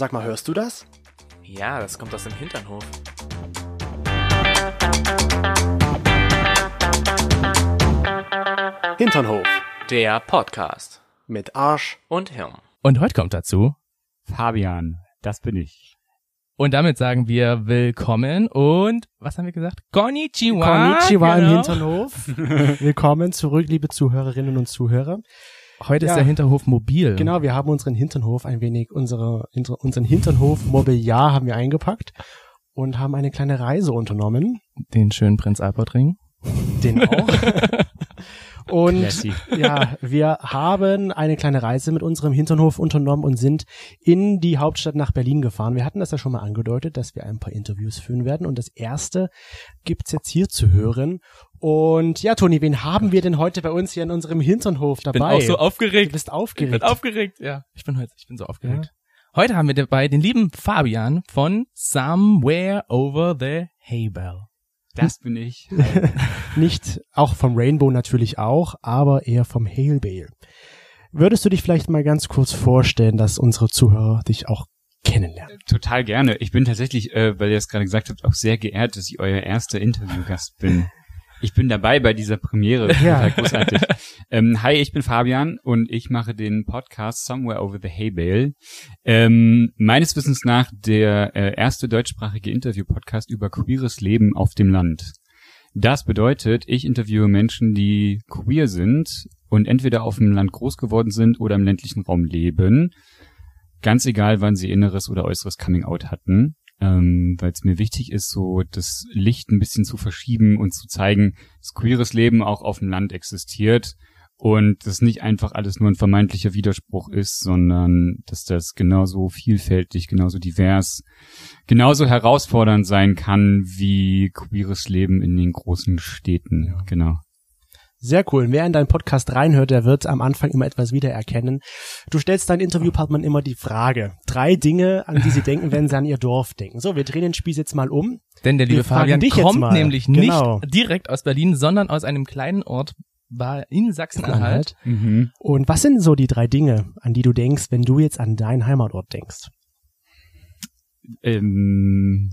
Sag mal, hörst du das? Ja, das kommt aus dem Hinternhof. Hinternhof Der Podcast. mit Arsch. Und Hirn. Und heute kommt dazu. Fabian, das bin ich. Und damit sagen wir willkommen und was haben wir gesagt? Konnichiwa. Konnichiwa im genau. Hinternhof. Willkommen zurück, liebe Zuhörerinnen und Zuhörer. Heute Ja. ist der Hinterhof mobil. Genau, wir haben unseren Hinternhof ein wenig, unsere, unsere, unseren Hinternhof Mobiliar haben wir eingepackt und haben eine kleine Reise unternommen. Den schönen Prinz Albert Ring. Den auch. Und Classy. ja, wir haben eine kleine Reise mit unserem Hinternhof unternommen und sind in die Hauptstadt nach Berlin gefahren. Wir hatten das ja schon mal angedeutet, dass wir ein paar Interviews führen werden. Und das erste gibt's jetzt hier zu hören. Und ja, Toni, wen haben wir denn heute bei uns hier in unserem Hinternhof dabei? Bin auch so du aufgeregt. bist Ich aufgeregt. bin aufgeregt, ja. Ich bin heute, ich bin so aufgeregt. Heute haben wir dabei den lieben Fabian von Somewhere Over the Haybell. Das bin ich. Nicht auch vom Rainbow natürlich auch, aber eher vom Hail Bale. Würdest du dich vielleicht mal ganz kurz vorstellen, dass unsere Zuhörer dich auch kennenlernen? Total gerne. Ich bin tatsächlich, äh, weil ihr es gerade gesagt habt, auch sehr geehrt, dass ich euer erster Interviewgast bin. Ich bin dabei bei dieser Premiere. Ja. Großartig. ähm, hi, ich bin Fabian und ich mache den Podcast Somewhere Over the Hay Bale. Ähm, meines Wissens nach der äh, erste deutschsprachige Interview-Podcast über queeres Leben auf dem Land. Das bedeutet, ich interviewe Menschen, die queer sind und entweder auf dem Land groß geworden sind oder im ländlichen Raum leben. Ganz egal, wann sie inneres oder äußeres Coming-out hatten. Ähm, weil es mir wichtig ist, so das Licht ein bisschen zu verschieben und zu zeigen, dass queeres Leben auch auf dem Land existiert und das nicht einfach alles nur ein vermeintlicher Widerspruch ist, sondern dass das genauso vielfältig, genauso divers, genauso herausfordernd sein kann wie queeres Leben in den großen Städten. Ja. Genau. Sehr cool. Und wer in deinen Podcast reinhört, der wird am Anfang immer etwas wiedererkennen. Du stellst deinen Interviewpartnern immer die Frage. Drei Dinge, an die sie denken, wenn sie an ihr Dorf denken. So, wir drehen den Spieß jetzt mal um. Denn der liebe Fabian kommt nämlich Genau. nicht direkt aus Berlin, sondern aus einem kleinen Ort war in Sachsen-Anhalt. Mhm. Und was sind so die drei Dinge, an die du denkst, wenn du jetzt an deinen Heimatort denkst? Ähm,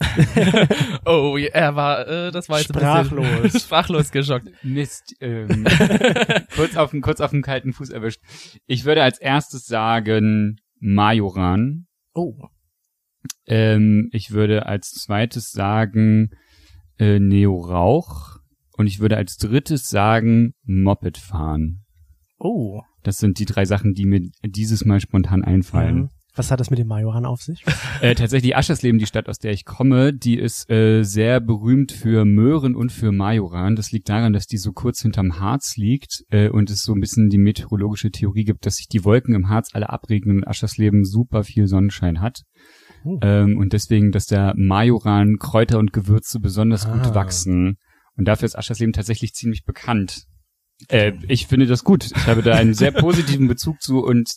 Oh, er war, äh, das war jetzt ein Sprachlos. bisschen sprachlos geschockt. Mist, ähm, kurz auf den kurz auf den kalten Fuß erwischt. Ich würde als erstes sagen Majoran. Oh, Ähm, ich würde als zweites sagen äh, Neo Rauch und ich würde als drittes sagen Moped fahren. oh. Das sind die drei Sachen, die mir dieses Mal spontan einfallen. Mhm. Was hat das mit dem Majoran auf sich? Äh, tatsächlich Aschersleben, die Stadt, aus der ich komme, die ist äh, sehr berühmt für Möhren und für Majoran. Das liegt daran, dass die so kurz hinterm Harz liegt äh, und es so ein bisschen die meteorologische Theorie gibt, dass sich die Wolken im Harz alle abregnen und Aschersleben super viel Sonnenschein hat. Oh. Ähm, und deswegen, dass der Majoran Kräuter und Gewürze besonders Ah. gut wachsen. Und dafür ist Aschersleben tatsächlich ziemlich bekannt. Äh, ich finde das gut. Ich habe da einen sehr positiven Bezug zu und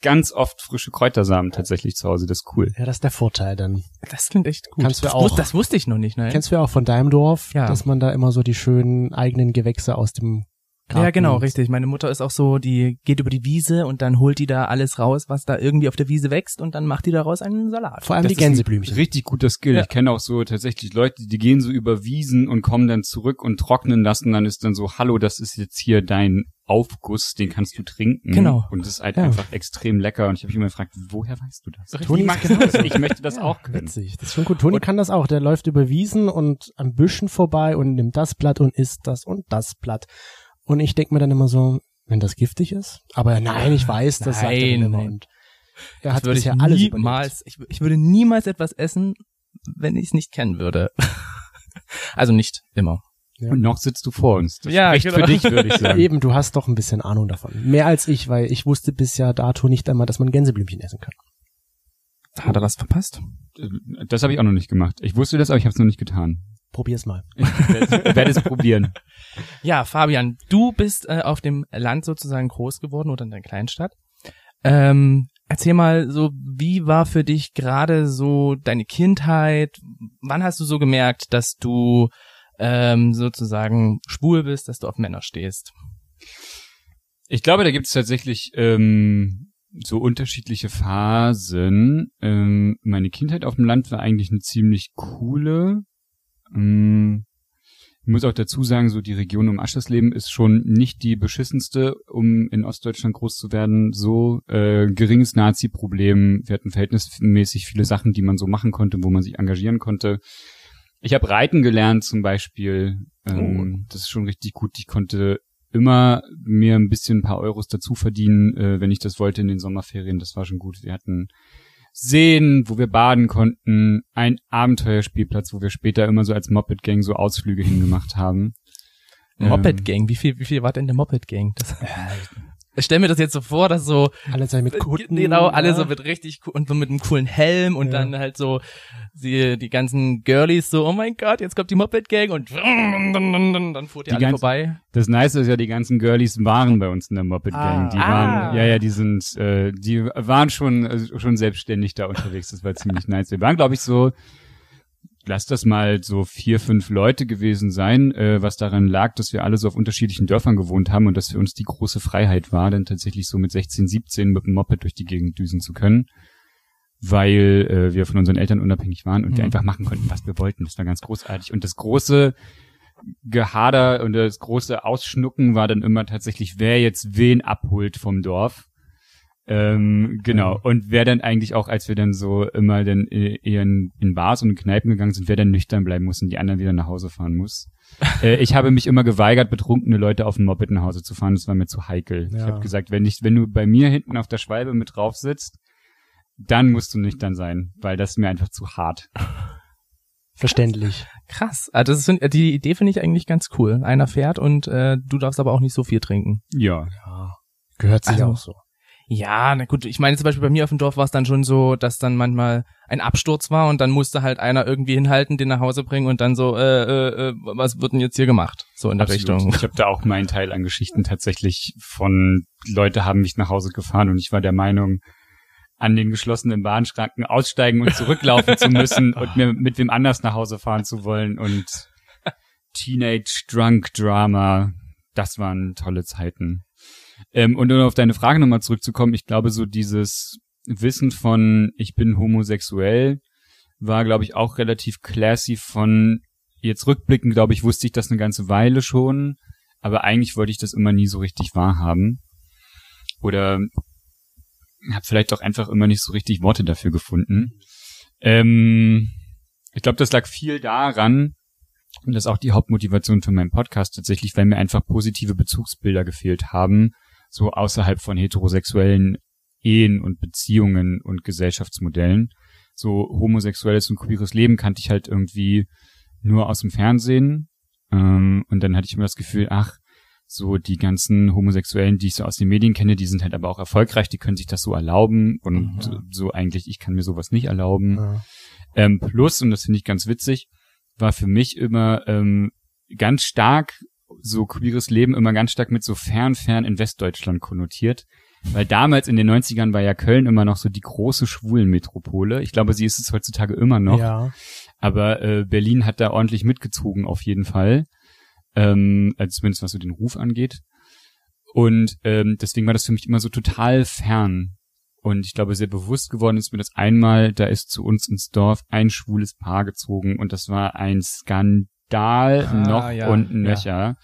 ganz oft frische Kräutersamen tatsächlich zu Hause. Das ist cool. Ja, das ist der Vorteil dann. Das klingt echt gut. Kannst du das, auch- wus- das wusste ich noch nicht, ne? Kennst du ja auch von deinem Dorf, Ja. dass man da immer so die schönen eigenen Gewächse aus dem Garten Ja, genau, richtig. Meine Mutter ist auch so, die geht über die Wiese und dann holt die da alles raus, was da irgendwie auf der Wiese wächst und dann macht die daraus einen Salat. Vor allem Das die ist ein Gänseblümchen. Richtig guter Skill. Ja. Ich kenne auch so tatsächlich Leute, die gehen so über Wiesen und kommen dann zurück und trocknen lassen. Dann ist dann so, hallo, das ist jetzt hier dein Aufguss, den kannst du trinken. Genau. Und das ist halt Ja. einfach extrem lecker. Und ich habe mich immer gefragt, woher weißt du das? Toni mag das. ich möchte das Ja, auch können. Witzig, das ist schon gut. Toni kann das auch. Der läuft über Wiesen und an Büschen vorbei und nimmt das Blatt und isst das und das Blatt. Und ich denk mir dann immer so, wenn das giftig ist. Aber nein, ich weiß, das sagt er Nein, dann immer. nein. Und er hat würde ich bisher alles niemals, ich, ich würde niemals etwas essen, wenn ich es nicht kennen würde. also nicht immer. Ja. Und noch sitzt du vor uns. Das Ja, genau. für dich, würde ich sagen. Eben, du hast doch ein bisschen Ahnung davon. Mehr als ich, weil ich wusste bisher dato nicht einmal, dass man Gänseblümchen essen kann. Hat er was verpasst? Das habe ich auch noch nicht gemacht. Ich wusste das, aber ich habe es noch nicht getan. Probier's mal. Ich werde werde es probieren. Ja, Fabian, du bist äh, auf dem Land sozusagen groß geworden oder in der Kleinstadt. Ähm, erzähl mal so, wie war für dich gerade so deine Kindheit? Wann hast du so gemerkt, dass du ähm, sozusagen schwul bist, dass du auf Männer stehst? Ich glaube, da gibt es tatsächlich ähm, so unterschiedliche Phasen. Ähm, meine Kindheit auf dem Land war eigentlich eine ziemlich coole. Ähm, ich muss auch dazu sagen, so die Region um Aschersleben ist schon nicht die beschissenste, um in Ostdeutschland groß zu werden. So äh, geringes Nazi-Problem. Wir hatten verhältnismäßig viele Sachen, die man so machen konnte, wo man sich engagieren konnte. Ich habe Reiten gelernt zum Beispiel. Ähm, Das ist schon richtig gut. Ich konnte immer mir ein bisschen ein paar Euros dazu verdienen, äh, wenn ich das wollte in den Sommerferien. Das war schon gut. Wir hatten Seen, wo wir baden konnten, ein Abenteuerspielplatz, wo wir später immer so als Moped Gang so Ausflüge hingemacht haben. Moped Gang, wie viel, wie viel war denn der Moped Gang? Das, ich stell mir das jetzt so vor, dass so Alle sein mit Kutten. genau alle ja. so mit richtig und so mit einem coolen Helm und Ja. dann halt so die die ganzen Girlies so oh mein Gott jetzt kommt die Moped Gang und dann fuhrt ihr Die alle ganzen- vorbei Das Nice ist ja, die ganzen Girlies waren bei uns in der Moped Gang. Ah. die Ah. waren, ja, ja, die sind, äh, die waren schon, äh, schon selbstständig da unterwegs. Das war ziemlich nice. Wir waren, glaube ich, so, lass das mal so vier, fünf Leute gewesen sein, äh, was daran lag, dass wir alle so auf unterschiedlichen Dörfern gewohnt haben und dass für uns die große Freiheit war, dann tatsächlich so mit 16, 17 mit dem Moped durch die Gegend düsen zu können. Weil äh, wir von unseren Eltern unabhängig waren und wir Mhm. einfach machen konnten, was wir wollten. Das war ganz großartig. Und das große Gehader und das große Ausschnucken war dann immer tatsächlich, wer jetzt wen abholt vom Dorf. Ähm, genau. Und wer dann eigentlich auch, als wir dann so immer dann äh, eher in, in Bars und in Kneipen gegangen sind, wer dann nüchtern bleiben muss und die anderen wieder nach Hause fahren muss. äh, ich habe mich immer geweigert, betrunkene Leute auf dem Moped nach Hause zu fahren. Das war mir zu heikel. Ich Ja. habe gesagt, wenn nicht, wenn du bei mir hinten auf der Schwalbe mit drauf sitzt, dann musst du nüchtern sein, weil das ist mir einfach zu hart. Verständlich. krass also das ist, die Idee finde ich eigentlich ganz cool einer fährt und äh, du darfst aber auch nicht so viel trinken Ja. Ja. Gehört sich Also- auch so. Ja, na gut, ich meine zum Beispiel bei mir auf dem Dorf war es dann schon so, dass dann manchmal ein Absturz war und dann musste halt einer irgendwie hinhalten, den nach Hause bringen und dann so, äh, äh, äh, was wird denn jetzt hier gemacht? So in der Absolut. Richtung. Ich habe da auch meinen Teil an Geschichten tatsächlich von Leute haben mich nach Hause gefahren und ich war der Meinung, an den geschlossenen Bahnschranken aussteigen und zurücklaufen zu müssen und mir mit wem anders nach Hause fahren zu wollen und Teenage Drunk Drama, das waren tolle Zeiten. Ähm, und um auf deine Frage nochmal zurückzukommen, ich glaube, so dieses Wissen von ich bin homosexuell war, glaube ich, auch relativ classy von jetzt rückblickend, glaube ich, wusste ich das eine ganze Weile schon, aber eigentlich wollte ich das immer nie so richtig wahrhaben. Oder habe vielleicht auch einfach immer nicht so richtig Worte dafür gefunden. Ähm, ich glaube, das lag viel daran, und das ist auch die Hauptmotivation für meinen Podcast tatsächlich, weil mir einfach positive Bezugsbilder gefehlt haben, so außerhalb von heterosexuellen Ehen und Beziehungen und Gesellschaftsmodellen. So homosexuelles und queeres Leben kannte ich halt irgendwie nur aus dem Fernsehen. Ähm, und dann hatte ich immer das Gefühl, ach, so die ganzen Homosexuellen, die ich so aus den Medien kenne, die sind halt aber auch erfolgreich, die können sich das so erlauben und Mhm. so eigentlich, ich kann mir sowas nicht erlauben. Ja. Ähm, plus, und das finde ich ganz witzig, war für mich immer ähm, ganz stark, so queeres Leben immer ganz stark mit so fern, fern in Westdeutschland konnotiert. Weil damals in den 90ern war ja Köln immer noch so die große Schwulenmetropole. Ich glaube, sie ist es heutzutage immer noch. Ja. Aber äh, Berlin hat da ordentlich mitgezogen auf jeden Fall. Ähm, also zumindest was so den Ruf angeht. Und ähm, deswegen war das für mich immer so total fern. Und ich glaube, sehr bewusst geworden ist mir das einmal, da ist zu uns ins Dorf ein schwules Paar gezogen und das war ein Skandal Ah, noch ja, und nöcher.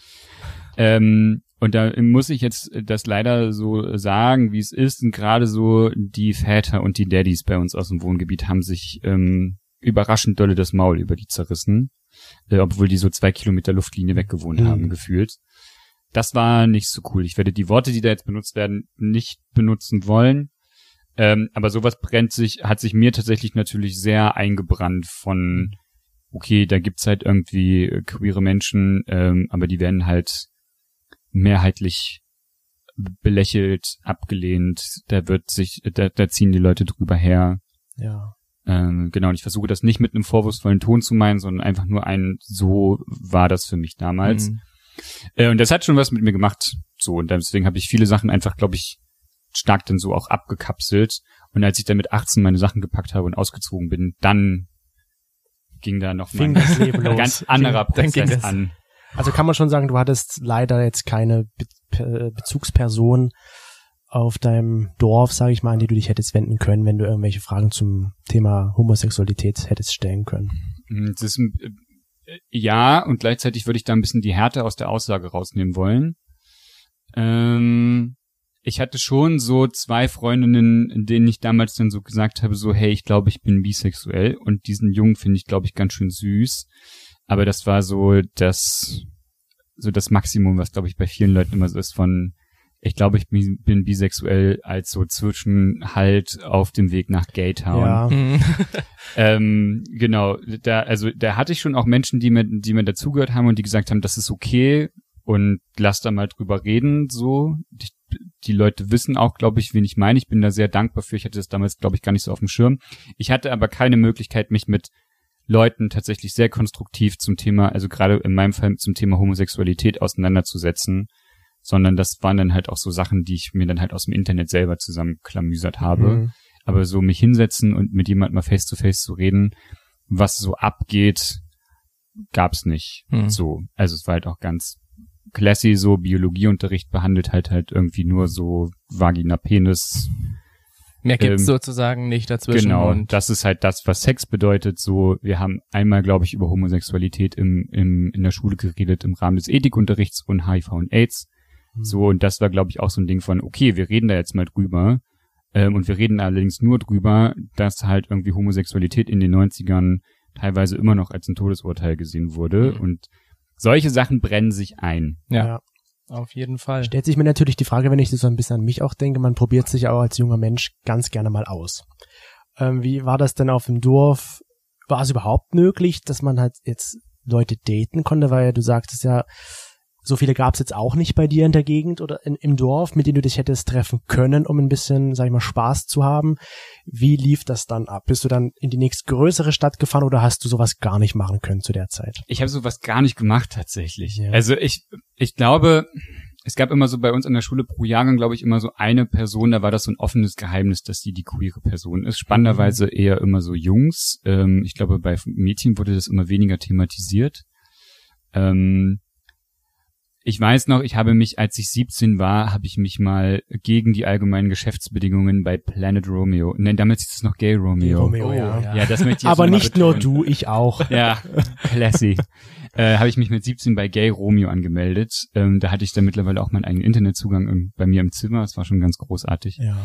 Ähm, und da muss ich jetzt das leider so sagen, wie es ist. Und gerade so die Väter und die Daddys bei uns aus dem Wohngebiet haben sich ähm, überraschend dolle das Maul über die zerrissen, äh, obwohl die so zwei Kilometer Luftlinie weggewohnt Mhm. haben, gefühlt. Das war nicht so cool. Ich werde die Worte, die da jetzt benutzt werden, nicht benutzen wollen. Ähm, aber sowas brennt sich, hat sich mir tatsächlich natürlich sehr eingebrannt von, okay, da gibt's halt irgendwie äh, queere Menschen, ähm, aber die werden halt mehrheitlich belächelt, abgelehnt, da wird sich, da, da ziehen die Leute drüber her. Ja. Ähm, genau, und ich versuche das nicht mit einem vorwurfsvollen Ton zu meinen, sondern einfach nur ein, so war das für mich damals. Mhm. Äh, und das hat schon was mit mir gemacht. So, und deswegen habe ich viele Sachen einfach, glaube ich, stark dann so auch abgekapselt. Und als ich dann mit 18 meine Sachen gepackt habe und ausgezogen bin, dann ging da noch Fing mal ein ganz anderer Prozess an. Also kann man schon sagen, du hattest leider jetzt keine Be Pe- Bezugsperson auf deinem Dorf, sage ich mal, an die du dich hättest wenden können, wenn du irgendwelche Fragen zum Thema Homosexualität hättest stellen können? Mm, Das ist, ein- äh, ja, und gleichzeitig würde ich da ein bisschen die Härte aus der Aussage rausnehmen wollen. Ähm, ich hatte schon so zwei Freundinnen, in denen ich damals dann so gesagt habe, so, hey, ich glaube, ich bin bisexuell. Und diesen Jungen finde ich, glaube ich, ganz schön süß. Aber das war so das, so das Maximum, was, glaube ich, bei vielen Leuten immer so ist von, ich glaube, ich bin, bin bisexuell als so Zwischenhalt auf dem Weg nach Gaytown. Ja. Mhm. Ähm, genau, da, also da hatte ich schon auch Menschen, die mir, die mir dazugehört haben und die gesagt haben, das ist okay und lass da mal drüber reden, so. Die, die Leute wissen auch, glaube ich, wen ich meine. Ich bin da sehr dankbar für. Ich hatte das damals, glaube ich, gar nicht so auf dem Schirm. Ich hatte aber keine Möglichkeit, mich mit Leuten tatsächlich sehr konstruktiv zum Thema, also gerade in meinem Fall zum Thema Homosexualität auseinanderzusetzen, sondern das waren dann halt auch so Sachen, die ich mir dann halt aus dem Internet selber zusammenklamüsert habe. Mhm. Aber so mich hinsetzen und mit jemandem mal face to face zu reden, was so abgeht, gab's nicht. Hm. So. Also es war halt auch ganz classy, so Biologieunterricht behandelt halt halt irgendwie nur so Vagina, Penis. Mehr gibt's Ähm, sozusagen nicht dazwischen. Genau. Und das ist halt das, was Sex bedeutet. So, wir haben einmal, glaube ich, über Homosexualität im, im, in der Schule geredet im Rahmen des Ethikunterrichts und HIV und AIDS. Mhm. So, und das war, glaube ich, auch so ein Ding von, okay, wir reden da jetzt mal drüber. Ähm, und wir reden allerdings nur drüber, dass halt irgendwie Homosexualität in den 90ern teilweise immer noch als ein Todesurteil gesehen wurde. Mhm. Und solche Sachen brennen sich ein. ja, Ja. auf jeden Fall. Stellt sich mir natürlich die Frage, wenn ich so ein bisschen an mich auch denke, man probiert sich auch als junger Mensch ganz gerne mal aus. Ähm, wie war das denn auf dem Dorf? War es überhaupt möglich, dass man halt jetzt Leute daten konnte, weil du sagtest ja, so viele gab es jetzt auch nicht bei dir in der Gegend oder in, im Dorf, mit denen du dich hättest treffen können, um ein bisschen, sag ich mal, Spaß zu haben. Wie lief das dann ab? Bist du dann in die nächstgrößere Stadt gefahren oder hast du sowas gar nicht machen können zu der Zeit? Ich habe sowas gar nicht gemacht tatsächlich. Ja. Also ich, ich glaube, es gab immer so bei uns an der Schule pro Jahrgang, glaube ich, immer so eine Person, da war das so ein offenes Geheimnis, dass die die queere Person ist. Spannenderweise eher immer so Jungs. Ähm, ich glaube, bei Mädchen wurde das immer weniger thematisiert. Ähm, ich weiß noch, ich habe mich, als ich 17 war, habe ich mich mal gegen die allgemeinen Geschäftsbedingungen bei Planet Romeo, nein, damals hieß es noch Gay Romeo. Romeo, Oh, ja. ja. Das möchte ich Aber nicht nur du, ich auch. Ja, classy. äh, habe ich mich mit 17 bei Gay Romeo angemeldet. Ähm, da hatte ich dann mittlerweile auch meinen eigenen Internetzugang im, bei mir im Zimmer. Das war schon ganz großartig. Ja.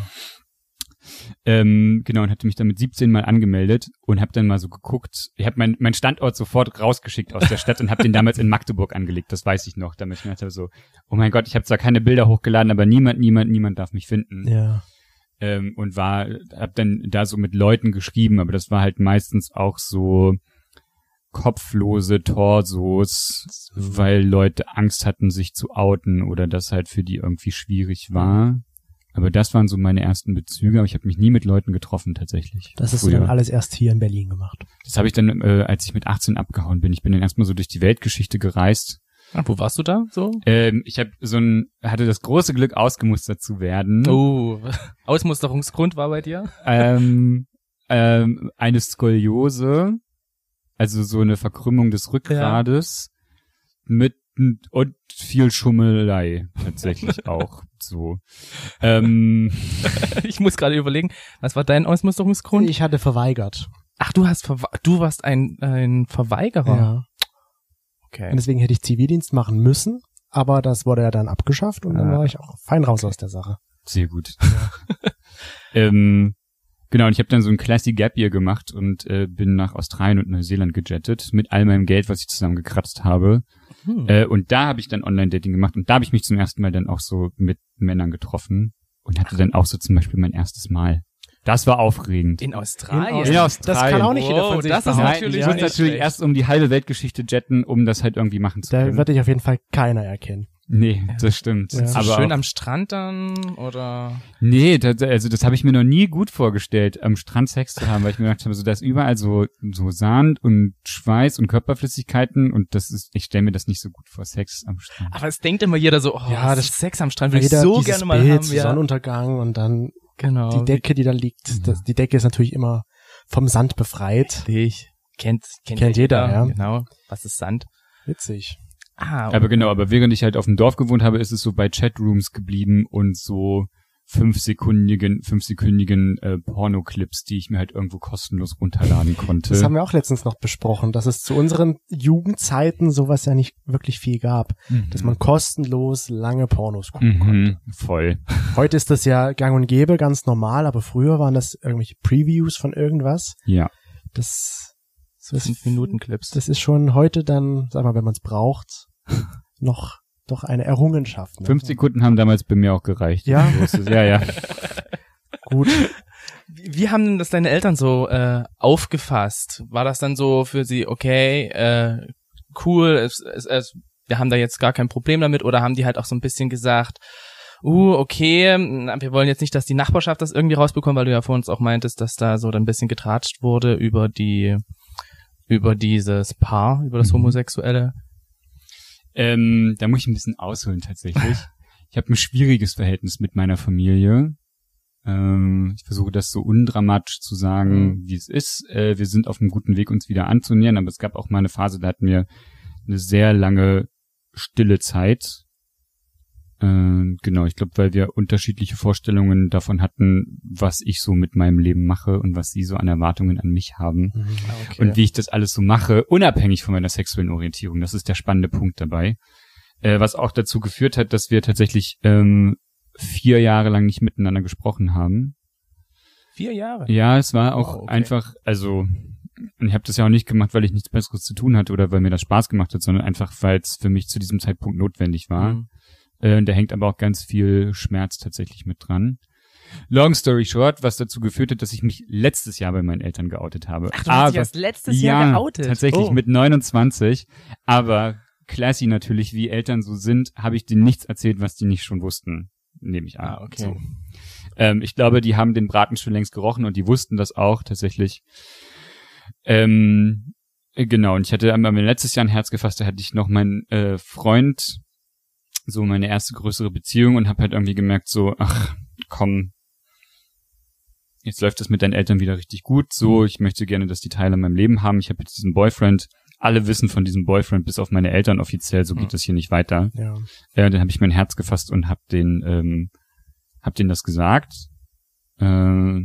Ähm, genau, und hatte mich dann mit 17 mal angemeldet und habe dann mal so geguckt. Ich habe meinen mein Standort sofort rausgeschickt aus der Stadt und habe den damals in Magdeburg angelegt. Das weiß ich noch. Damit ich mir dachte so, oh mein Gott, ich habe zwar keine Bilder hochgeladen, aber niemand, niemand, niemand darf mich finden. Ja. ähm, und war, hab dann da so mit Leuten geschrieben, aber das war halt meistens auch so kopflose Torsos, weil Leute Angst hatten, sich zu outen oder das halt für die irgendwie schwierig war. Aber das waren so meine ersten Bezüge, aber ich habe mich nie mit Leuten getroffen tatsächlich. Das hast du früher. dann alles erst hier in Berlin gemacht. Das habe ich dann, äh, als ich mit 18 abgehauen bin. Ich bin dann erstmal so durch die Weltgeschichte gereist. Ah, wo warst du da so? Ähm, ich habe so ein, hatte das große Glück, ausgemustert zu werden. Oh, Ausmusterungsgrund war bei dir? ähm, ähm, eine Skoliose, also so eine Verkrümmung des Rückgrades mit und viel Schummelei tatsächlich auch so. Ähm, Ich muss gerade überlegen, was war dein Ausmusterungsgrund? Ich hatte verweigert. Ach, du hast du warst ein ein Verweigerer. Ja. Und Okay. deswegen hätte ich Zivildienst machen müssen, aber das wurde ja dann abgeschafft und dann Ah. war ich auch fein raus aus der Sache. sehr gut. ähm, genau, und ich habe dann so ein Classy Gap Year gemacht und äh, bin nach Australien und Neuseeland gejettet mit all meinem Geld, was ich zusammengekratzt habe. Hm. Äh, und da habe ich dann Online-Dating gemacht und da habe ich mich zum ersten Mal dann auch so mit Männern getroffen und hatte dann auch so zum Beispiel mein erstes Mal. Das war aufregend. in Australien. In Australien. Das kann auch nicht jeder Wow, von sich das ist natürlich ich muss natürlich schlecht. erst um die halbe Weltgeschichte jetten, um das halt irgendwie machen zu Da können. wird dich auf jeden Fall keiner erkennen. Nee, das stimmt. Ja. so Aber schön am Strand dann oder nee, das, also das habe ich mir noch nie gut vorgestellt, am Strand Sex zu haben, weil ich mir gedacht habe, so da ist überall so so Sand und Schweiß und Körperflüssigkeiten und das ist, ich stelle mir das nicht so gut vor, Sex am Strand. aber es denkt immer jeder so, oh, Ja, das- das Sex am Strand würde ich Jeder so gerne mal Bild haben, ja. Sonnenuntergang und dann Genau. die Decke, die da liegt. Das, die Decke ist natürlich immer vom Sand befreit. Richtig. Kennt, kennt, Kennt jeder, ja. Genau. Was ist Sand? Witzig. Ah, Aber genau, aber während ich halt auf dem Dorf gewohnt habe, ist es so bei Chatrooms geblieben und so fünfsekündigen, fünfsekündigen äh, Pornoclips, die ich mir halt irgendwo kostenlos runterladen konnte. Das haben wir auch letztens noch besprochen, dass es zu unseren Jugendzeiten sowas ja nicht wirklich viel gab, dass man kostenlos lange Pornos gucken konnte. mhm, voll. Heute ist das ja gang und gäbe, ganz normal, aber früher waren das irgendwelche Previews von irgendwas. Ja. Das, so ist, Fünf Minuten Clips. das ist schon heute dann, sag mal, wenn man es braucht, noch doch eine Errungenschaft. Ne? Fünf Sekunden haben damals bei mir auch gereicht. Ja. So ja, ja. Gut. Wie, wie haben denn das deine Eltern so äh, aufgefasst? War das dann so für sie, okay, äh, cool, es, es, es, wir haben da jetzt gar kein Problem damit oder haben die halt auch so ein bisschen gesagt, uh, okay, wir wollen jetzt nicht, dass die Nachbarschaft das irgendwie rausbekommt, weil du ja vor uns auch meintest, dass da so dann ein bisschen getratscht wurde über die, über dieses Paar, über das Mhm. Homosexuelle. Ähm, da muss ich ein bisschen ausholen tatsächlich. Ich habe ein schwieriges Verhältnis mit meiner Familie. Ähm, ich versuche das so undramatisch zu sagen, wie es ist. Äh, wir sind auf einem guten Weg, uns wieder anzunähern, aber es gab auch mal eine Phase, da hatten wir eine sehr lange stille Zeit. Äh, genau, ich glaube, weil wir unterschiedliche Vorstellungen davon hatten, was ich so mit meinem Leben mache und was sie so an Erwartungen an mich haben Okay. und wie ich das alles so mache, unabhängig von meiner sexuellen Orientierung. Das ist der spannende Punkt dabei. Äh, was auch dazu geführt hat, dass wir tatsächlich ähm, vier Jahre lang nicht miteinander gesprochen haben. Vier Jahre. Ja, es war auch Wow, okay. einfach, also und ich habe das ja auch nicht gemacht, weil ich nichts Besseres zu tun hatte oder weil mir das Spaß gemacht hat, sondern einfach, weil es für mich zu diesem Zeitpunkt notwendig war. Mhm. Äh, da hängt aber auch ganz viel Schmerz tatsächlich mit dran. Long story short, was dazu geführt hat, dass ich mich letztes Jahr bei meinen Eltern geoutet habe. Ach, du hast dich erst letztes Jahr geoutet. Tatsächlich Oh. mit 29. Aber classy natürlich, wie Eltern so sind, habe ich denen nichts erzählt, was die nicht schon wussten. Nehme ich an. Ah, okay. So. Ähm, ich glaube, die haben den Braten schon längst gerochen und die wussten das auch tatsächlich. Ähm, äh, genau, und ich hatte einmal letztes Jahr ein Herz gefasst, da hatte ich noch meinen äh, Freund, so meine erste größere Beziehung und habe halt irgendwie gemerkt, so, ach, komm, jetzt läuft das mit deinen Eltern wieder richtig gut, so, ich möchte gerne, dass die Teile in meinem Leben haben. Ich habe jetzt diesen Boyfriend, alle wissen von diesem Boyfriend, bis auf meine Eltern offiziell, so geht das hier nicht weiter. Ja. Äh, dann habe ich mein Herz gefasst und hab den, ähm, hab denen das gesagt. Äh,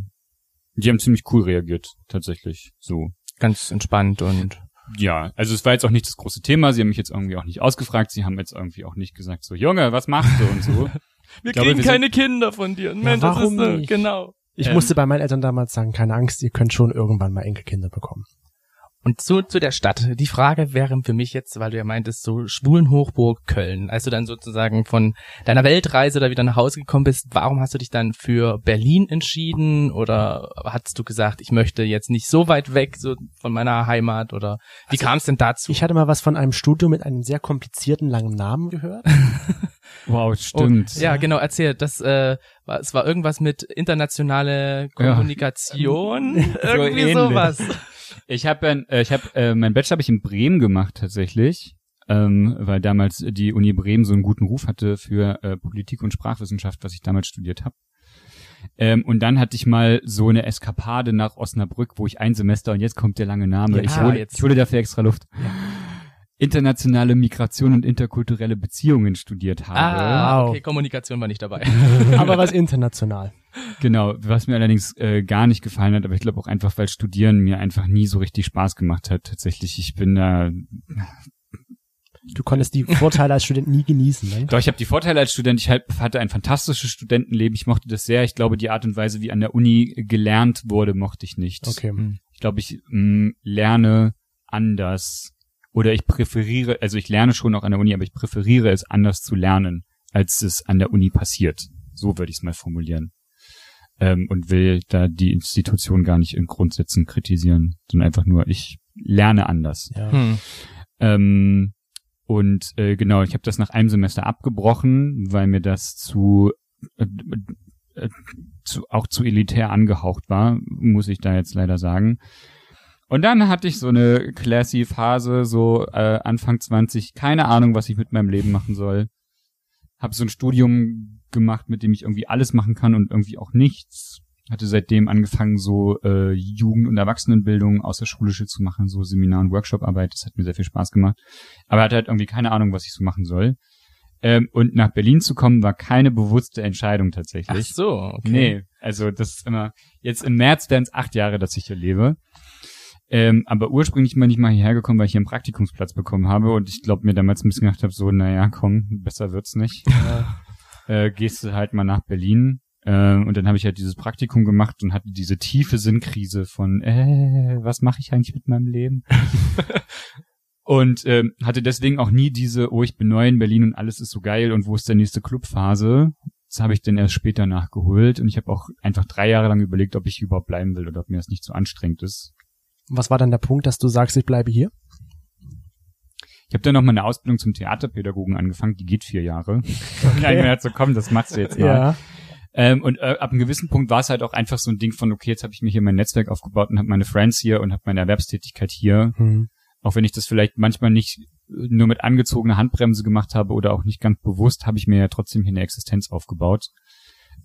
die haben ziemlich cool reagiert, tatsächlich. So. Ganz entspannt und Ja, also es war jetzt auch nicht das große Thema. Sie haben mich jetzt irgendwie auch nicht ausgefragt. Sie haben jetzt irgendwie auch nicht gesagt, so Junge, was machst du und so. wir glaube, kriegen wir keine Kinder von dir. Mensch, das warum ist äh, nicht? genau. Ich Ähm. musste bei meinen Eltern damals sagen, keine Angst, ihr könnt schon irgendwann mal Enkelkinder bekommen. Und zu, zu der Stadt. Die Frage wäre für mich jetzt, weil du ja meintest, so Schwulenhochburg Köln. Als du dann sozusagen von deiner Weltreise da wieder nach Hause gekommen bist, warum hast du dich dann für Berlin entschieden? Oder hattest du gesagt, ich möchte jetzt nicht so weit weg so von meiner Heimat? Oder wie kam es denn dazu? Ich hatte mal was von einem Studio mit einem sehr komplizierten langen Namen gehört. Wow, stimmt. Oh, ja, genau, erzähl. Das, äh, war, es war irgendwas mit internationale Kommunikation, irgendwie ähnlich. sowas. Ich habe äh, ich habe äh, mein Bachelor habe ich in Bremen gemacht tatsächlich, ähm, weil damals die Uni Bremen so einen guten Ruf hatte für äh, Politik und Sprachwissenschaft, was ich damals studiert habe. Ähm, und dann hatte ich mal so eine Eskapade nach Osnabrück, wo ich ein Semester und jetzt kommt der lange Name. Ja, ich hole jetzt. ich hole dafür extra Luft. Internationale Migration und interkulturelle Beziehungen studiert habe. Ah, okay, Kommunikation war nicht dabei. Aber was international. Genau, was mir allerdings äh, gar nicht gefallen hat, aber ich glaube auch einfach, weil Studieren mir einfach nie so richtig Spaß gemacht hat. Tatsächlich, ich bin da Du konntest die Vorteile als Student nie genießen, ne? Doch, ich habe die Vorteile als Student. Ich halt, hatte ein fantastisches Studentenleben. Ich mochte das sehr. Ich glaube, die Art und Weise, wie an der Uni gelernt wurde, mochte ich nicht. Okay. Ich glaube, ich mh, lerne anders. Oder ich präferiere, also ich lerne schon auch an der Uni, aber ich präferiere es anders zu lernen, als es an der Uni passiert. So würde ich es mal formulieren. Ähm, und will da die Institution gar nicht in Grundsätzen kritisieren, sondern einfach nur, ich lerne anders. Ja. Hm. Ähm, und äh, genau, ich habe das nach einem Semester abgebrochen, weil mir das zu, äh, äh, zu auch zu elitär angehaucht war, muss ich da jetzt leider sagen. Und dann hatte ich so eine classy Phase, so äh, Anfang 20, keine Ahnung, was ich mit meinem Leben machen soll. Hab so ein Studium gemacht, mit dem ich irgendwie alles machen kann und irgendwie auch nichts. Hatte seitdem angefangen, so äh, Jugend- und Erwachsenenbildung außerschulische zu machen, so Seminar- und Workshoparbeit. Das hat mir sehr viel Spaß gemacht. Aber hatte halt irgendwie keine Ahnung, was ich so machen soll. Ähm, und nach Berlin zu kommen, war keine bewusste Entscheidung Ach tatsächlich. so, okay. Nee, also das ist immer, jetzt im März wären es acht Jahre, dass ich hier lebe. Ähm, aber ursprünglich bin ich mal hierher gekommen, weil ich hier einen Praktikumsplatz bekommen habe und ich glaube mir damals ein bisschen gedacht habe, so, naja, komm, besser wird's nicht. äh, gehst du halt mal nach Berlin. Äh, und dann habe ich halt dieses Praktikum gemacht und hatte diese tiefe Sinnkrise von, äh, was mache ich eigentlich mit meinem Leben? und ähm, hatte deswegen auch nie diese, oh, ich bin neu in Berlin und alles ist so geil und wo ist der nächste Clubphase? Das habe ich dann erst später nachgeholt und ich habe auch einfach drei Jahre lang überlegt, ob ich überhaupt bleiben will oder ob mir das nicht zu anstrengend ist. Was war dann der Punkt, dass du sagst, ich bleibe hier? Ich habe dann noch mal eine Ausbildung zum Theaterpädagogen angefangen, die geht vier Jahre. Okay. Nein, mehr so komm, das machst du jetzt mal. Ja. Ähm, und äh, ab einem gewissen Punkt war es halt auch einfach so ein Ding von, okay, jetzt habe ich mir hier mein Netzwerk aufgebaut und habe meine Friends hier und habe meine Erwerbstätigkeit hier. Hm. Auch wenn ich das vielleicht manchmal nicht nur mit angezogener Handbremse gemacht habe oder auch nicht ganz bewusst, habe ich mir ja trotzdem hier eine Existenz aufgebaut.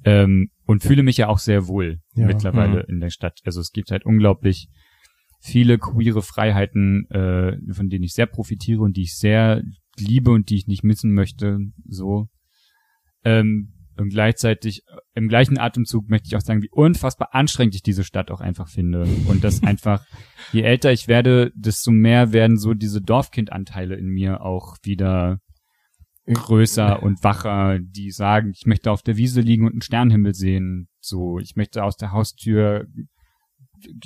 Ähm, und fühle mich ja auch sehr wohl Ja. mittlerweile in der Stadt. Also es gibt halt unglaublich viele queere Freiheiten, äh, von denen ich sehr profitiere und die ich sehr liebe und die ich nicht missen möchte. So. Ähm, und gleichzeitig äh, im gleichen Atemzug möchte ich auch sagen, wie unfassbar anstrengend ich diese Stadt auch einfach finde. Und das einfach, je älter ich werde, desto mehr werden so diese Dorfkindanteile in mir auch wieder größer und wacher, die sagen, ich möchte auf der Wiese liegen und einen Sternenhimmel sehen. So, ich möchte aus der Haustür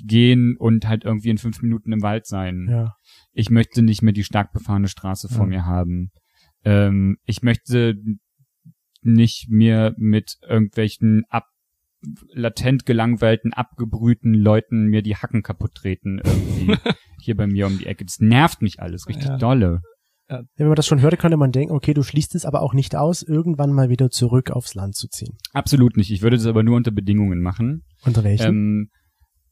gehen und halt irgendwie in fünf Minuten im Wald sein. Ja. Ich möchte nicht mehr die stark befahrene Straße vor Ja. mir haben. Ähm, ich möchte nicht mehr mit irgendwelchen ab latent gelangweilten, abgebrühten Leuten mir die Hacken kaputt treten irgendwie hier bei mir um die Ecke. Das nervt mich alles richtig Ja. dolle. Ja, Wenn man das schon hörte, könnte man denken, okay, du schließt es aber auch nicht aus, irgendwann mal wieder zurück aufs Land zu ziehen. Absolut nicht. Ich würde das aber nur unter Bedingungen machen. Unter welchen? Ähm,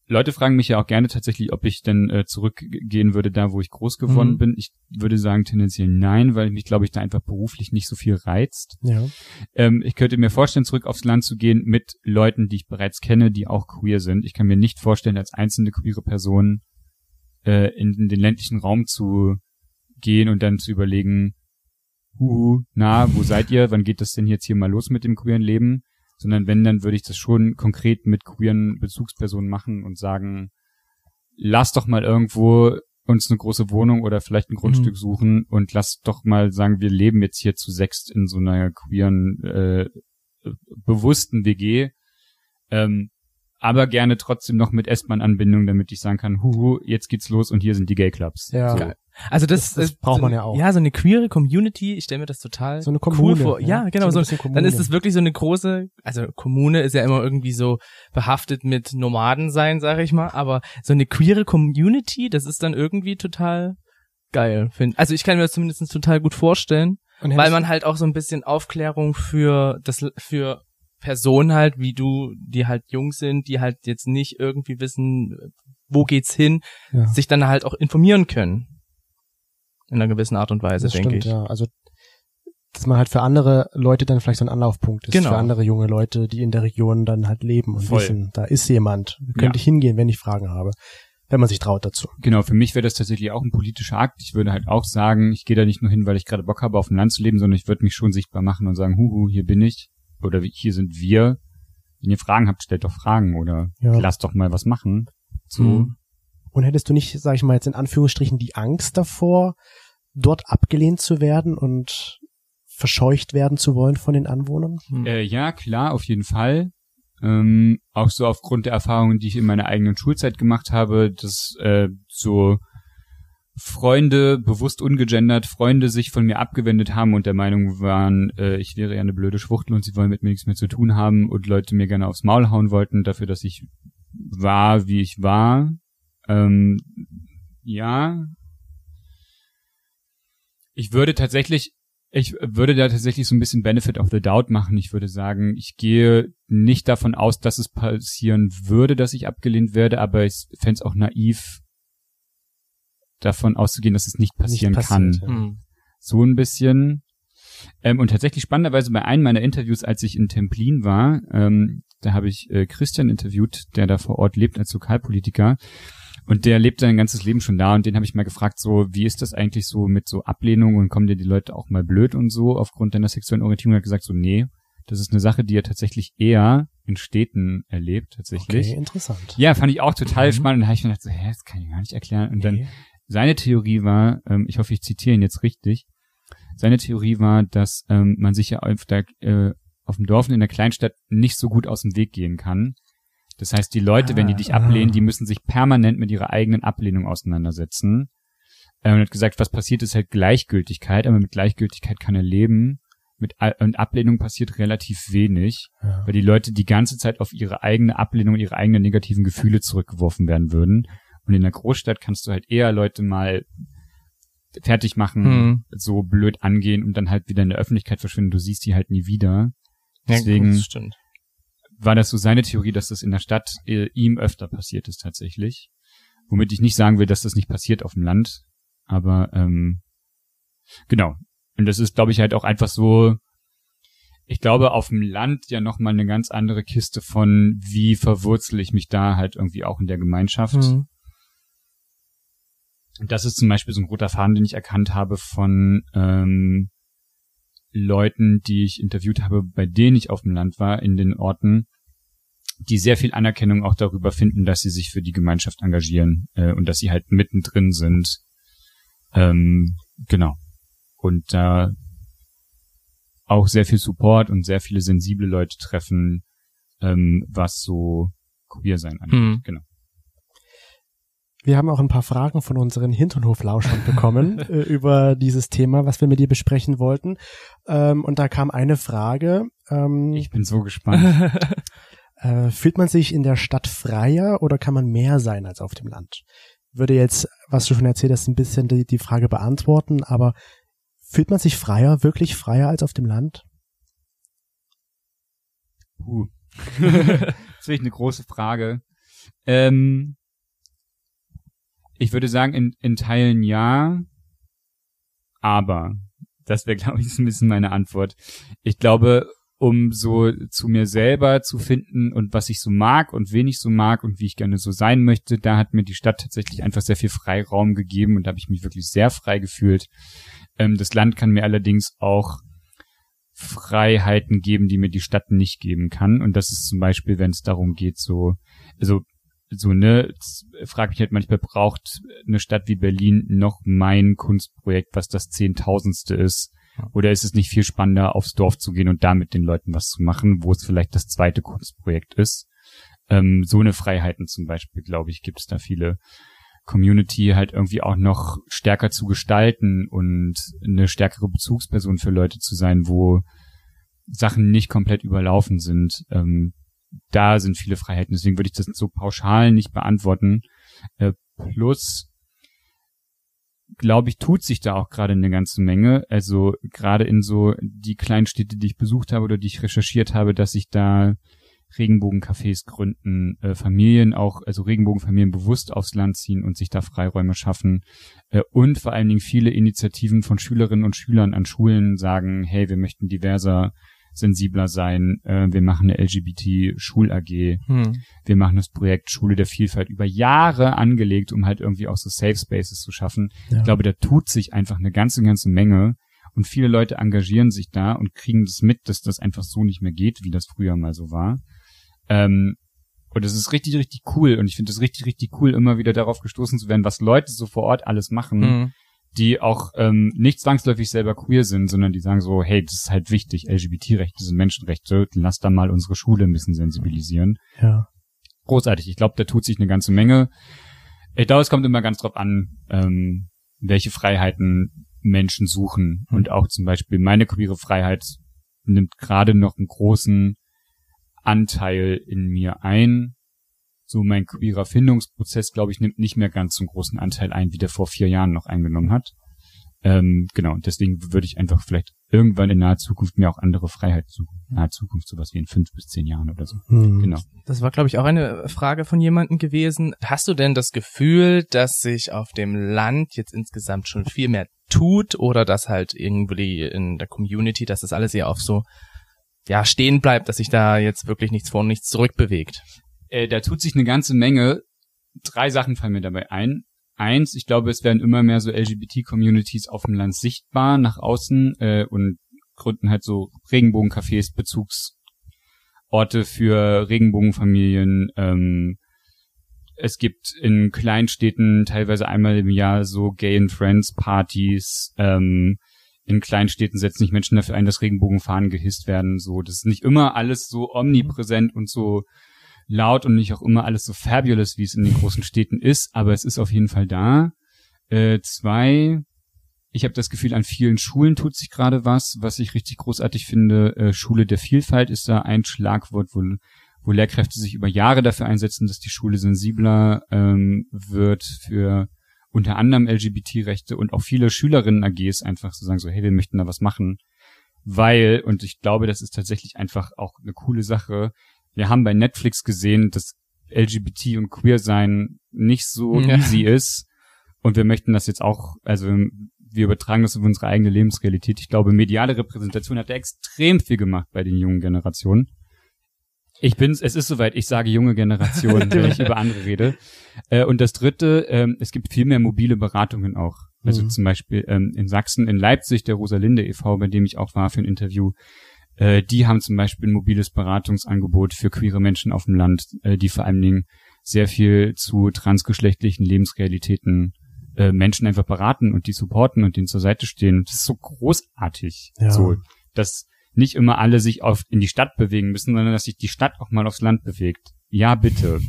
Leute fragen mich ja auch gerne tatsächlich, ob ich denn äh, zurückgehen würde, da wo ich groß geworden Mhm. bin. Ich würde sagen tendenziell nein, weil mich, glaube ich, da einfach beruflich nicht so viel reizt. ja. Ähm, ich könnte mir vorstellen, zurück aufs Land zu gehen mit Leuten, die ich bereits kenne, die auch queer sind. Ich kann mir nicht vorstellen, als einzelne queere Person äh, in, in den ländlichen Raum zu gehen und dann zu überlegen, huhu, na, wo seid ihr? Wann geht das denn jetzt hier mal los mit dem queeren Leben? Sondern wenn, dann würde ich das schon konkret mit queeren Bezugspersonen machen und sagen, lass doch mal irgendwo uns eine große Wohnung oder vielleicht ein Grundstück suchen und lass doch mal sagen, wir leben jetzt hier zu sechst in so einer queeren, äh, bewussten WG. Ähm, aber gerne trotzdem noch mit S-Bahn-Anbindung, damit ich sagen kann, huhu, jetzt geht's los und hier sind die Gay-Clubs. Ja. So. Also das, Das- das braucht so, man ja auch. Ja, so eine queere Community, ich stelle mir das total So eine cool Kommune. vor. Ja, genau, ein so, dann ist es wirklich so eine große, also Kommune ist ja immer irgendwie so behaftet mit Nomaden sein, sage ich mal, aber so eine queere Community, das ist dann irgendwie total geil, finde. Also ich kann mir das zumindest total gut vorstellen, weil man halt auch so ein bisschen Aufklärung für das für Personen halt, wie du, die halt jung sind, die halt jetzt nicht irgendwie wissen, wo geht's hin, ja. sich dann halt auch informieren können. In einer gewissen Art und Weise, das denke stimmt, ich. ja. Also dass man halt für andere Leute dann vielleicht so ein Anlaufpunkt ist, Genau. für andere junge Leute, die in der Region dann halt leben und Voll. wissen, da ist jemand, könnte Ja. ich hingehen, wenn ich Fragen habe, wenn man sich traut dazu. Genau, für mich wäre das tatsächlich auch ein politischer Akt. Ich würde halt auch sagen, ich gehe da nicht nur hin, weil ich gerade Bock habe, auf dem Land zu leben, sondern ich würde mich schon sichtbar machen und sagen, huhu, hier bin ich. Oder hier sind wir. Wenn ihr Fragen habt, stellt doch Fragen oder Ja. lasst doch mal was machen. So. Mhm. Und hättest du nicht, sag ich mal jetzt in Anführungsstrichen, die Angst davor, dort abgelehnt zu werden und verscheucht werden zu wollen von den Anwohnern? Hm. Äh, ja, klar, auf jeden Fall. Ähm, auch so aufgrund der Erfahrungen, die ich in meiner eigenen Schulzeit gemacht habe, dass äh, so Freunde, bewusst ungegendert, Freunde sich von mir abgewendet haben und der Meinung waren, äh, ich wäre ja eine blöde Schwuchtel und sie wollen mit mir nichts mehr zu tun haben und Leute mir gerne aufs Maul hauen wollten dafür, dass ich war, wie ich war. Ähm, ja. Ich würde tatsächlich ich würde da tatsächlich so ein bisschen Benefit of the Doubt machen. Ich würde sagen, ich gehe nicht davon aus, dass es passieren würde, dass ich abgelehnt werde, aber ich fände es auch naiv, davon auszugehen, dass es nicht passieren Nicht kann. ja. Hm. So ein bisschen. Ähm, und tatsächlich spannenderweise bei einem meiner Interviews, als ich in Templin war, ähm, da habe ich äh, Christian interviewt, der da vor Ort lebt als Lokalpolitiker. Und der lebt sein ganzes Leben schon da und den habe ich mal gefragt, so, wie ist das eigentlich so mit so Ablehnung und kommen dir die Leute auch mal blöd und so aufgrund deiner sexuellen Orientierung? Er hat gesagt, so, nee, das ist eine Sache, die er tatsächlich eher in Städten erlebt, tatsächlich. Okay, interessant. Ja, fand ich auch total Mhm. spannend. Und da habe ich mir gedacht, so, hä, das kann ich gar nicht erklären. Und dann Nee. Seine Theorie war, ähm, ich hoffe, ich zitiere ihn jetzt richtig, seine Theorie war, dass ähm, man sich ja auf, der, äh, auf dem Dorf und in der Kleinstadt nicht so gut aus dem Weg gehen kann. Das heißt, die Leute, wenn die Ah, dich ah. ablehnen, die müssen sich permanent mit ihrer eigenen Ablehnung auseinandersetzen. Ähm, und hat gesagt, was passiert, ist halt Gleichgültigkeit, aber mit Gleichgültigkeit kann er leben. Mit A und Ablehnung passiert relativ wenig, Ja. weil die Leute die ganze Zeit auf ihre eigene Ablehnung, ihre eigenen negativen Gefühle zurückgeworfen werden würden. Und in der Großstadt kannst du halt eher Leute mal fertig machen, Hm. so blöd angehen und dann halt wieder in der Öffentlichkeit verschwinden. Du siehst die halt nie wieder. Ja, Deswegen das stimmt. war das so seine Theorie, dass das in der Stadt äh, ihm öfter passiert ist tatsächlich. Womit ich nicht sagen will, dass das nicht passiert auf dem Land. Aber ähm, genau. Und das ist, glaube ich, halt auch einfach so. Ich glaube, auf dem Land ja noch mal eine ganz andere Kiste von, wie verwurzel ich mich da halt irgendwie auch in der Gemeinschaft. Mhm. Und das ist zum Beispiel so ein roter Faden, den ich erkannt habe von ähm, Leuten, die ich interviewt habe, bei denen ich auf dem Land war, in den Orten, die sehr viel Anerkennung auch darüber finden, dass sie sich für die Gemeinschaft engagieren äh, und dass sie halt mittendrin sind. Ähm, genau. Und da auch sehr viel Support und sehr viele sensible Leute treffen, ähm, was so queer sein angeht. Hm. Genau. Wir haben auch ein paar Fragen von unseren Hinternhoflauschern bekommen äh, über dieses Thema, was wir mit dir besprechen wollten. Ähm, und da kam eine Frage. Ähm, Ich bin so gespannt. äh, fühlt man sich in der Stadt freier oder kann man mehr sein als auf dem Land? Würde jetzt, was du schon erzählt hast, ein bisschen die, die Frage beantworten, aber fühlt man sich freier, wirklich freier als auf dem Land? Puh. das ist wirklich eine große Frage. Ähm, ich würde sagen, in, in Teilen ja, aber das wäre, glaube ich, ein bisschen meine Antwort. Ich glaube, um so zu mir selber zu finden und was ich so mag und wen ich so mag und wie ich gerne so sein möchte, da hat mir die Stadt tatsächlich einfach sehr viel Freiraum gegeben und da habe ich mich wirklich sehr frei gefühlt. Ähm, das Land kann mir allerdings auch Freiheiten geben, die mir die Stadt nicht geben kann. Und das ist zum Beispiel, wenn es darum geht, so, also so ne, frage mich halt manchmal, braucht eine Stadt wie Berlin noch mein Kunstprojekt, was das Zehntausendste ist? Oder ist es nicht viel spannender, aufs Dorf zu gehen und da mit den Leuten was zu machen, wo es vielleicht das zweite Kunstprojekt ist? Ähm, so eine Freiheiten zum Beispiel, glaube ich, gibt es da viele. Community halt irgendwie auch noch stärker zu gestalten und eine stärkere Bezugsperson für Leute zu sein, wo Sachen nicht komplett überlaufen sind. Ähm, da sind viele Freiheiten. Deswegen würde ich das so pauschal nicht beantworten. Äh, plus, glaube ich, tut sich da auch gerade eine ganze Menge. Also gerade in so die kleinen Städte, die ich besucht habe oder die ich recherchiert habe, dass sich da Regenbogencafés gründen, äh, Familien auch, also Regenbogenfamilien bewusst aufs Land ziehen und sich da Freiräume schaffen äh, und vor allen Dingen viele Initiativen von Schülerinnen und Schülern an Schulen sagen, hey, wir möchten diverser, sensibler sein, äh, wir machen eine LGBT-Schul-AG, Hm. wir machen das Projekt Schule der Vielfalt über Jahre angelegt, um halt irgendwie auch so Safe Spaces zu schaffen. Ja. Ich glaube, da tut sich einfach eine ganze, ganze Menge und viele Leute engagieren sich da und kriegen das mit, dass das einfach so nicht mehr geht, wie das früher mal so war. Ähm, und es ist richtig, richtig cool und ich finde es richtig, richtig cool, immer wieder darauf gestoßen zu werden, was Leute so vor Ort alles machen, Hm. Die auch ähm, nicht zwangsläufig selber queer sind, sondern die sagen so, hey, das ist halt wichtig, LGBT-Rechte sind Menschenrechte, lass da mal unsere Schule ein bisschen sensibilisieren. Ja. Großartig, ich glaube, da tut sich eine ganze Menge. Ich glaube, es kommt immer ganz drauf an, ähm, welche Freiheiten Menschen suchen. Und auch zum Beispiel meine queere Freiheit nimmt gerade noch einen großen Anteil in mir ein. So mein queerer Findungsprozess, glaube ich, nimmt nicht mehr ganz so einen großen Anteil ein, wie der vor vier Jahren noch eingenommen hat. Ähm, genau, und deswegen würde ich einfach vielleicht irgendwann in naher Zukunft mir auch andere Freiheit suchen. Nahe Zukunft, sowas wie in fünf bis zehn Jahren oder so. Hm. Genau. Das war, glaube ich, auch eine Frage von jemandem gewesen. Hast du denn das Gefühl, dass sich auf dem Land jetzt insgesamt schon viel mehr tut oder dass halt irgendwie in der Community, dass das alles eher auf so ja stehen bleibt, dass sich da jetzt wirklich nichts vor und nichts zurück bewegt? Äh, da tut sich eine ganze Menge. drei Sachen fallen mir dabei ein. Eins, ich glaube, es werden immer mehr so LGBT-Communities auf dem Land sichtbar nach außen äh, und gründen halt so Regenbogencafés, Bezugsorte für Regenbogenfamilien. Ähm, es gibt in Kleinstädten teilweise einmal im Jahr so Gay and Friends Partys. Ähm, in Kleinstädten setzen sich Menschen dafür ein, dass Regenbogenfahnen gehisst werden. So, das ist nicht immer alles so omnipräsent und so laut und nicht auch immer alles so fabulous, wie es in den großen Städten ist, aber es ist auf jeden Fall da. Äh, zwei, ich habe das Gefühl, an vielen Schulen tut sich gerade was, was ich richtig großartig finde. Äh, Schule der Vielfalt ist da ein Schlagwort, wo, wo Lehrkräfte sich über Jahre dafür einsetzen, dass die Schule sensibler ähm, wird für unter anderem LGBT-Rechte und auch viele Schülerinnen AGs einfach so sagen so, hey, wir möchten da was machen. Weil, und ich glaube, das ist tatsächlich einfach auch eine coole Sache, wir haben bei Netflix gesehen, dass LGBT und Queer sein nicht so Ja. easy ist. Und wir möchten das jetzt auch, also wir übertragen das auf unsere eigene Lebensrealität. Ich glaube, mediale Repräsentation hat extrem viel gemacht bei den jungen Generationen. Ich bin's, es ist soweit, ich sage junge Generation, wenn ich über andere rede. Äh, und das dritte, ähm, es gibt viel mehr mobile Beratungen auch. Also Mhm. zum Beispiel ähm, in Sachsen, in Leipzig, der Rosalinde e.V., bei dem ich auch war für ein Interview, äh, die haben zum Beispiel ein mobiles Beratungsangebot für queere Menschen auf dem Land, äh, die vor allen Dingen sehr viel zu transgeschlechtlichen Lebensrealitäten äh, Menschen einfach beraten und die supporten und denen zur Seite stehen. Und das ist so großartig. Ja. So, dass nicht immer alle sich auf in die Stadt bewegen müssen, sondern dass sich die Stadt auch mal aufs Land bewegt. Ja, bitte.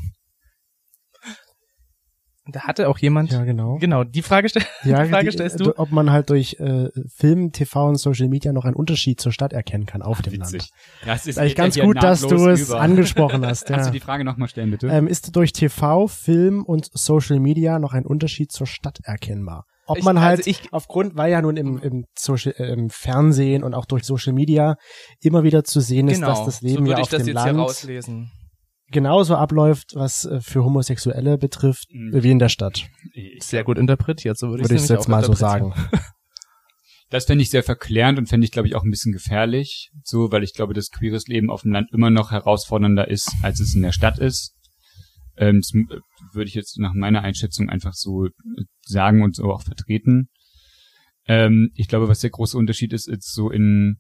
Da hatte auch jemand, Ja, genau. genau, die Frage, stell Ja, die Frage die- stellst du. Ob man halt durch äh, Film, TV und Social Media noch einen Unterschied zur Stadt erkennen kann auf dem Land. Witzig. Das ist Ist eigentlich ja ganz gut, dass du es über. angesprochen hast. Kannst Ja. du die Frage nochmal stellen, bitte? Ähm, ist durch TV, Film und Social Media noch ein Unterschied zur Stadt erkennbar? Ob Ich- man halt also ich- aufgrund, weil ja nun im, im, Social, äh, im Fernsehen und auch durch Social Media immer wieder zu sehen ist, dass das Leben Genau. so würde ja ich auf das dem jetzt hier Land rauslesen. Genauso abläuft, was äh, für Homosexuelle betrifft, Mhm. wie in der Stadt. Sehr gut interpretiert, so würde ich Würde ich es jetzt auch mal so sagen. Das fände ich sehr verklärend und fände ich, glaube ich, auch ein bisschen gefährlich, so, weil ich glaube, dass queeres Leben auf dem Land immer noch herausfordernder ist, als es in der Stadt ist. Ähm, das äh, würde ich jetzt nach meiner Einschätzung einfach so äh, sagen und so auch vertreten. Ähm, ich glaube, was der große Unterschied ist, ist so in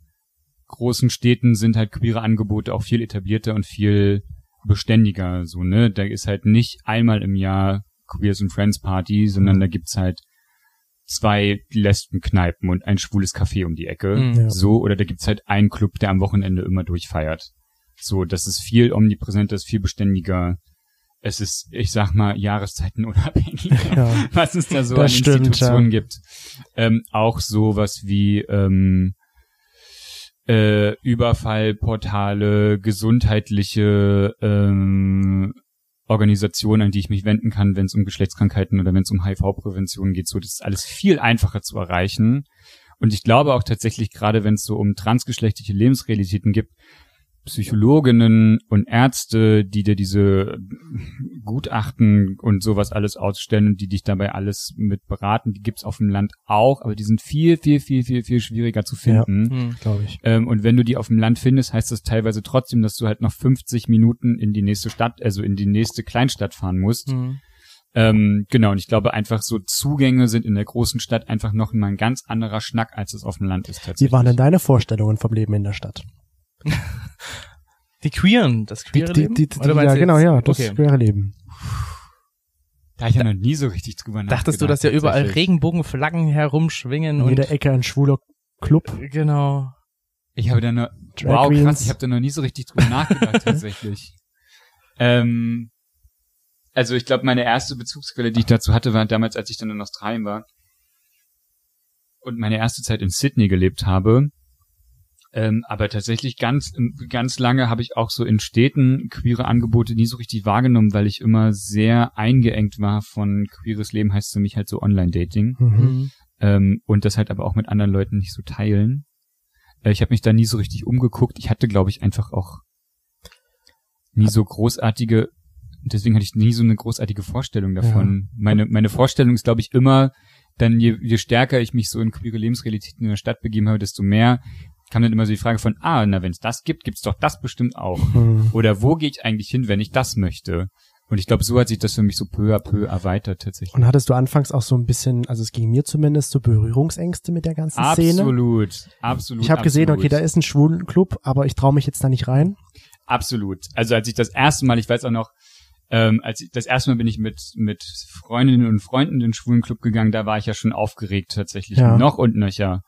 großen Städten sind halt queere Angebote auch viel etablierter und viel beständiger, so, ne? Da ist halt nicht einmal im Jahr Queers and Friends Party, sondern da gibt's halt zwei Lesbenkneipen und ein schwules Café um die Ecke. Mhm. Ja. So, oder da gibt's halt einen Club, der am Wochenende immer durchfeiert. So, das ist viel omnipräsenter, ist viel beständiger. Es ist, ich sag mal, Jahreszeiten unabhängig, Ja. was es da so an stimmt, Institutionen ja. gibt. Ähm, auch sowas wie ähm, äh, Überfallportale, gesundheitliche ähm, Organisationen, an die ich mich wenden kann, wenn es um Geschlechtskrankheiten oder wenn es um HIV-Prävention geht. So, das ist alles viel einfacher zu erreichen. Und ich glaube auch tatsächlich, gerade wenn es so um transgeschlechtliche Lebensrealitäten gibt, Psychologinnen und Ärzte, die dir diese Gutachten und sowas alles ausstellen und die dich dabei alles mit beraten, die gibt's auf dem Land auch, aber die sind viel, viel, viel, viel, viel schwieriger zu finden. Hm. Glaube ich. Ähm, und wenn du die auf dem Land findest, heißt das teilweise trotzdem, dass du halt noch 50 Minuten in die nächste Stadt, also in die nächste Kleinstadt fahren musst. Hm. Ähm, genau, und ich glaube einfach so Zugänge sind in der großen Stadt einfach noch mal ein ganz anderer Schnack, als es auf dem Land ist tatsächlich. Wie waren denn deine Vorstellungen vom Leben in der Stadt? Die Queeren, das queere die, Leben? die, die, Oder ja, genau, ja, das okay. queere Leben. Da ich ja noch nie so richtig drüber nachgedacht. Dachtest du, dass ja überall. Regenbogenflaggen herumschwingen In und jeder Ecke ein schwuler Club. genau. Ich habe da noch, Drag wow, Queens. krass, ich habe da noch nie so richtig drüber nachgedacht tatsächlich. Ähm, also ich glaube, meine erste Bezugsquelle, die ich dazu hatte, war damals, als ich dann in Australien war und meine erste Zeit in Sydney gelebt habe. Ähm, aber tatsächlich ganz, ganz lange habe ich auch so in Städten queere Angebote nie so richtig wahrgenommen, weil ich immer sehr eingeengt war von queeres Leben, heißt für mich halt so Online-Dating Mhm. Hm. ähm, und das halt aber auch mit anderen Leuten nicht so teilen. Äh, ich habe mich da nie so richtig umgeguckt. Ich hatte, glaube ich, einfach auch nie so großartige, deswegen hatte ich nie so eine großartige Vorstellung davon. Meine, meine Vorstellung ist, glaube ich, immer, dann je, je stärker ich mich so in queere Lebensrealitäten in der Stadt begeben habe, desto mehr kam dann immer so die Frage von, ah, na, wenn es das gibt, gibt's doch das bestimmt auch. Mhm. Oder wo gehe ich eigentlich hin, wenn ich das möchte? Und ich glaube, so hat sich das für mich so peu à peu erweitert tatsächlich. Und hattest du anfangs auch so ein bisschen, also es ging mir zumindest, so Berührungsängste mit der ganzen Szene? Absolut, absolut. Ich habe gesehen, absolut. okay, da ist ein schwulen Club, aber ich traue mich jetzt da nicht rein. Absolut. Also als ich das erste Mal, ich weiß auch noch, ähm, als ich, das erste Mal bin ich mit mit Freundinnen und Freunden in den schwulen Club gegangen, da war ich ja schon aufgeregt tatsächlich Ja. noch und nöcher.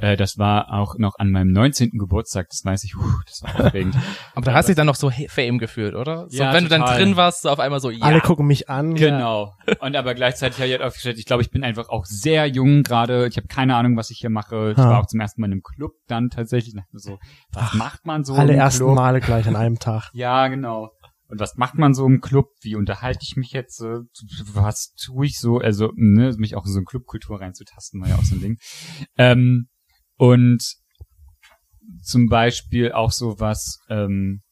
Äh, das war auch noch an meinem 19. Geburtstag, das weiß ich, puh, das war aufregend. Aber da hast du dich dann noch so Fame gefühlt, oder? So, Ja, wenn du dann total. drin warst, so auf einmal so, ja. Alle gucken mich an. Genau. Und aber gleichzeitig habe ich halt auch festgestellt, ich glaube, ich bin einfach auch sehr jung gerade. Ich habe keine Ahnung, was ich hier mache. Ich Ha. war auch zum ersten Mal in einem Club dann tatsächlich. Dachte mir so, was macht man so Alle ersten Club? Male gleich an einem Tag. Ja, genau. Und was macht man so im Club? Wie unterhalte ich mich jetzt? äh, Was tue ich so? Also, ne, mich auch in so eine Clubkultur reinzutasten, war ja auch so ein Ding. Ähm, und zum Beispiel auch so was, ähm,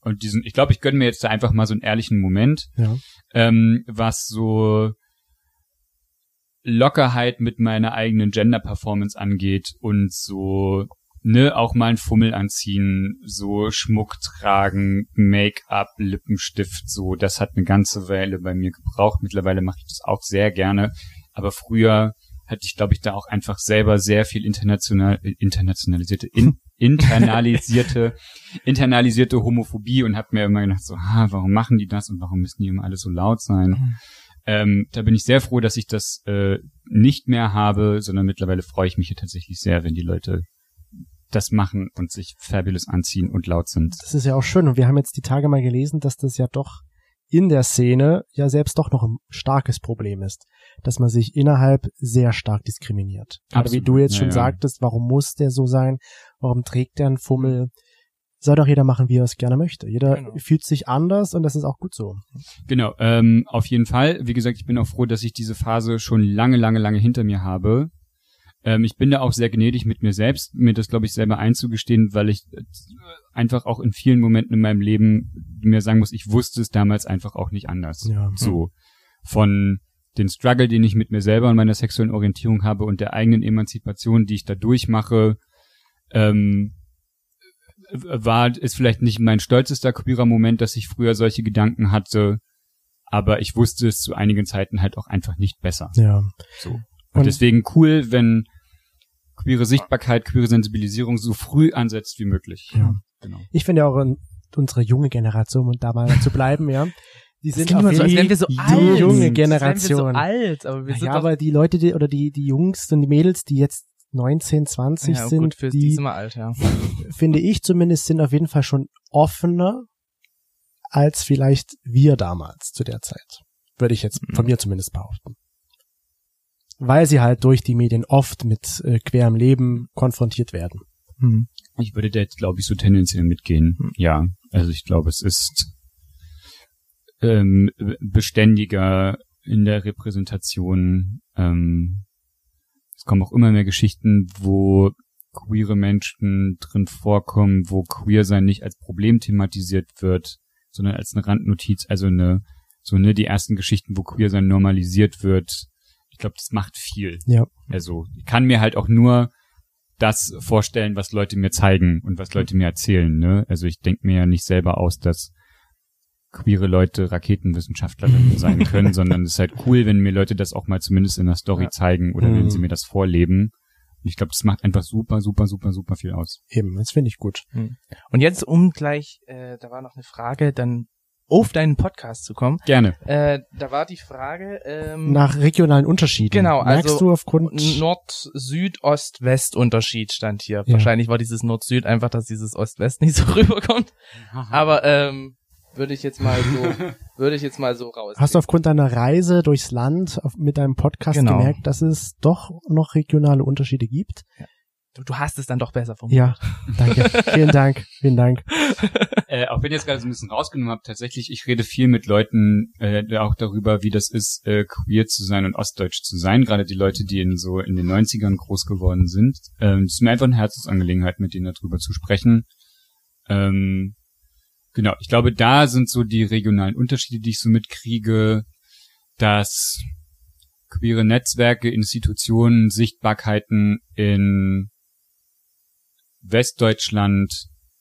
und diesen, ich glaube, ich gönne mir jetzt da einfach mal so einen ehrlichen Moment, Ja. ähm, was so Lockerheit mit meiner eigenen Gender-Performance angeht und so, ne, auch mal einen Fummel anziehen, so Schmuck tragen, Make-up, Lippenstift, so, das hat eine ganze Weile bei mir gebraucht. Mittlerweile mache ich das auch sehr gerne, aber früher hatte ich, glaube ich, da auch einfach selber sehr viel international, äh, internationalisierte, in, internalisierte, internalisierte Homophobie und habe mir immer gedacht, so, ah, warum machen die das und warum müssen die immer alle so laut sein? Mhm. Ähm, da bin ich sehr froh, dass ich das äh, nicht mehr habe, sondern mittlerweile freue ich mich hier tatsächlich sehr, wenn die Leute das machen und sich fabulous anziehen und laut sind. Das ist ja auch schön. Und wir haben jetzt die Tage mal gelesen, dass das ja doch in der Szene ja selbst doch noch ein starkes Problem ist, dass man sich innerhalb sehr stark diskriminiert. Aber wie du jetzt Ja, schon ja. sagtest, warum muss der so sein? Warum trägt der einen Fummel? Soll doch jeder machen, wie er es gerne möchte. Jeder Genau. fühlt sich anders und das ist auch gut so. Genau, ähm, auf jeden Fall. Wie gesagt, ich bin auch froh, dass ich diese Phase schon lange, lange, lange hinter mir habe. Ähm, ich bin da auch sehr gnädig mit mir selbst, mir das, glaube ich, selber einzugestehen, weil ich äh, einfach auch in vielen Momenten in meinem Leben mir sagen muss, ich wusste es damals einfach auch nicht anders. Ja. So. Von den Struggle, den ich mit mir selber und meiner sexuellen Orientierung habe und der eigenen Emanzipation, die ich da durchmache, ähm, war, ist vielleicht nicht mein stolzester queerer Moment, dass ich früher solche Gedanken hatte, aber ich wusste es zu einigen Zeiten halt auch einfach nicht besser. Ja. So. Und, Und- deswegen cool, wenn queere Sichtbarkeit, queere Sensibilisierung so früh ansetzt wie möglich. Ja. Genau. Ich finde ja auch in, unsere junge Generation, um da mal zu bleiben, ja. Die Das sind immer auf so, als wären wir so die alt. junge Als Generation. wir so alt, aber wir sind ja, aber die Leute, die, oder die, die Jungs und die Mädels, die jetzt 19, 20 ja, sind, gut, für die die, sind alt, ja. finde ich zumindest, sind auf jeden Fall schon offener als vielleicht wir damals zu der Zeit. Würde ich jetzt Mhm. von mir zumindest behaupten. Weil sie halt durch die Medien oft mit äh, querem Leben konfrontiert werden. Hm. Ich würde da jetzt, glaube ich, so tendenziell mitgehen. Hm. Ja, also ich glaube, es ist ähm, beständiger in der Repräsentation. Ähm, es kommen auch immer mehr Geschichten, wo queere Menschen drin vorkommen, wo queer sein nicht als Problem thematisiert wird, sondern als eine Randnotiz, also eine, so ne, die ersten Geschichten, wo queer sein normalisiert wird. Ich glaube, das macht viel. Ja. Also ich kann mir halt auch nur das vorstellen, was Leute mir zeigen und was Leute mir erzählen. Ne? Also ich denke mir ja nicht selber aus, dass queere Leute Raketenwissenschaftlerinnen sein können, sondern es ist halt cool, wenn mir Leute das auch mal zumindest in der Story Ja. zeigen oder Mhm. wenn sie mir das vorleben. Und ich glaube, das macht einfach super, super, super, super viel aus. Eben, das finde ich gut. Und jetzt, um gleich, äh, da war noch eine Frage, dann auf deinen Podcast zu kommen. Gerne. Äh, da war die Frage, ähm, Nach regionalen Unterschieden. Genau, Merkst also du aufgrund Nord, Süd, Ost, West Unterschied stand hier. Ja. Wahrscheinlich war dieses Nord-Süd einfach, dass dieses Ost-West nicht so rüberkommt. Aber ähm, würde ich jetzt mal so, würde ich jetzt mal so raus. Hast du aufgrund deiner Reise durchs Land auf, mit deinem Podcast Genau. gemerkt, dass es doch noch regionale Unterschiede gibt? Du, du hast es dann doch besser formuliert. Ja, danke. vielen Dank, vielen Dank. Äh, auch wenn ihr jetzt gerade so ein bisschen rausgenommen habt, tatsächlich, ich rede viel mit Leuten äh, auch darüber, wie das ist, äh, queer zu sein und ostdeutsch zu sein. Gerade die Leute, die in so in den 90ern groß geworden sind. Ähm, es ist mir einfach eine Herzensangelegenheit, mit denen darüber zu sprechen. Ähm, genau, ich glaube, da sind so die regionalen Unterschiede, die ich so mitkriege, dass queere Netzwerke, Institutionen, Sichtbarkeiten in Westdeutschland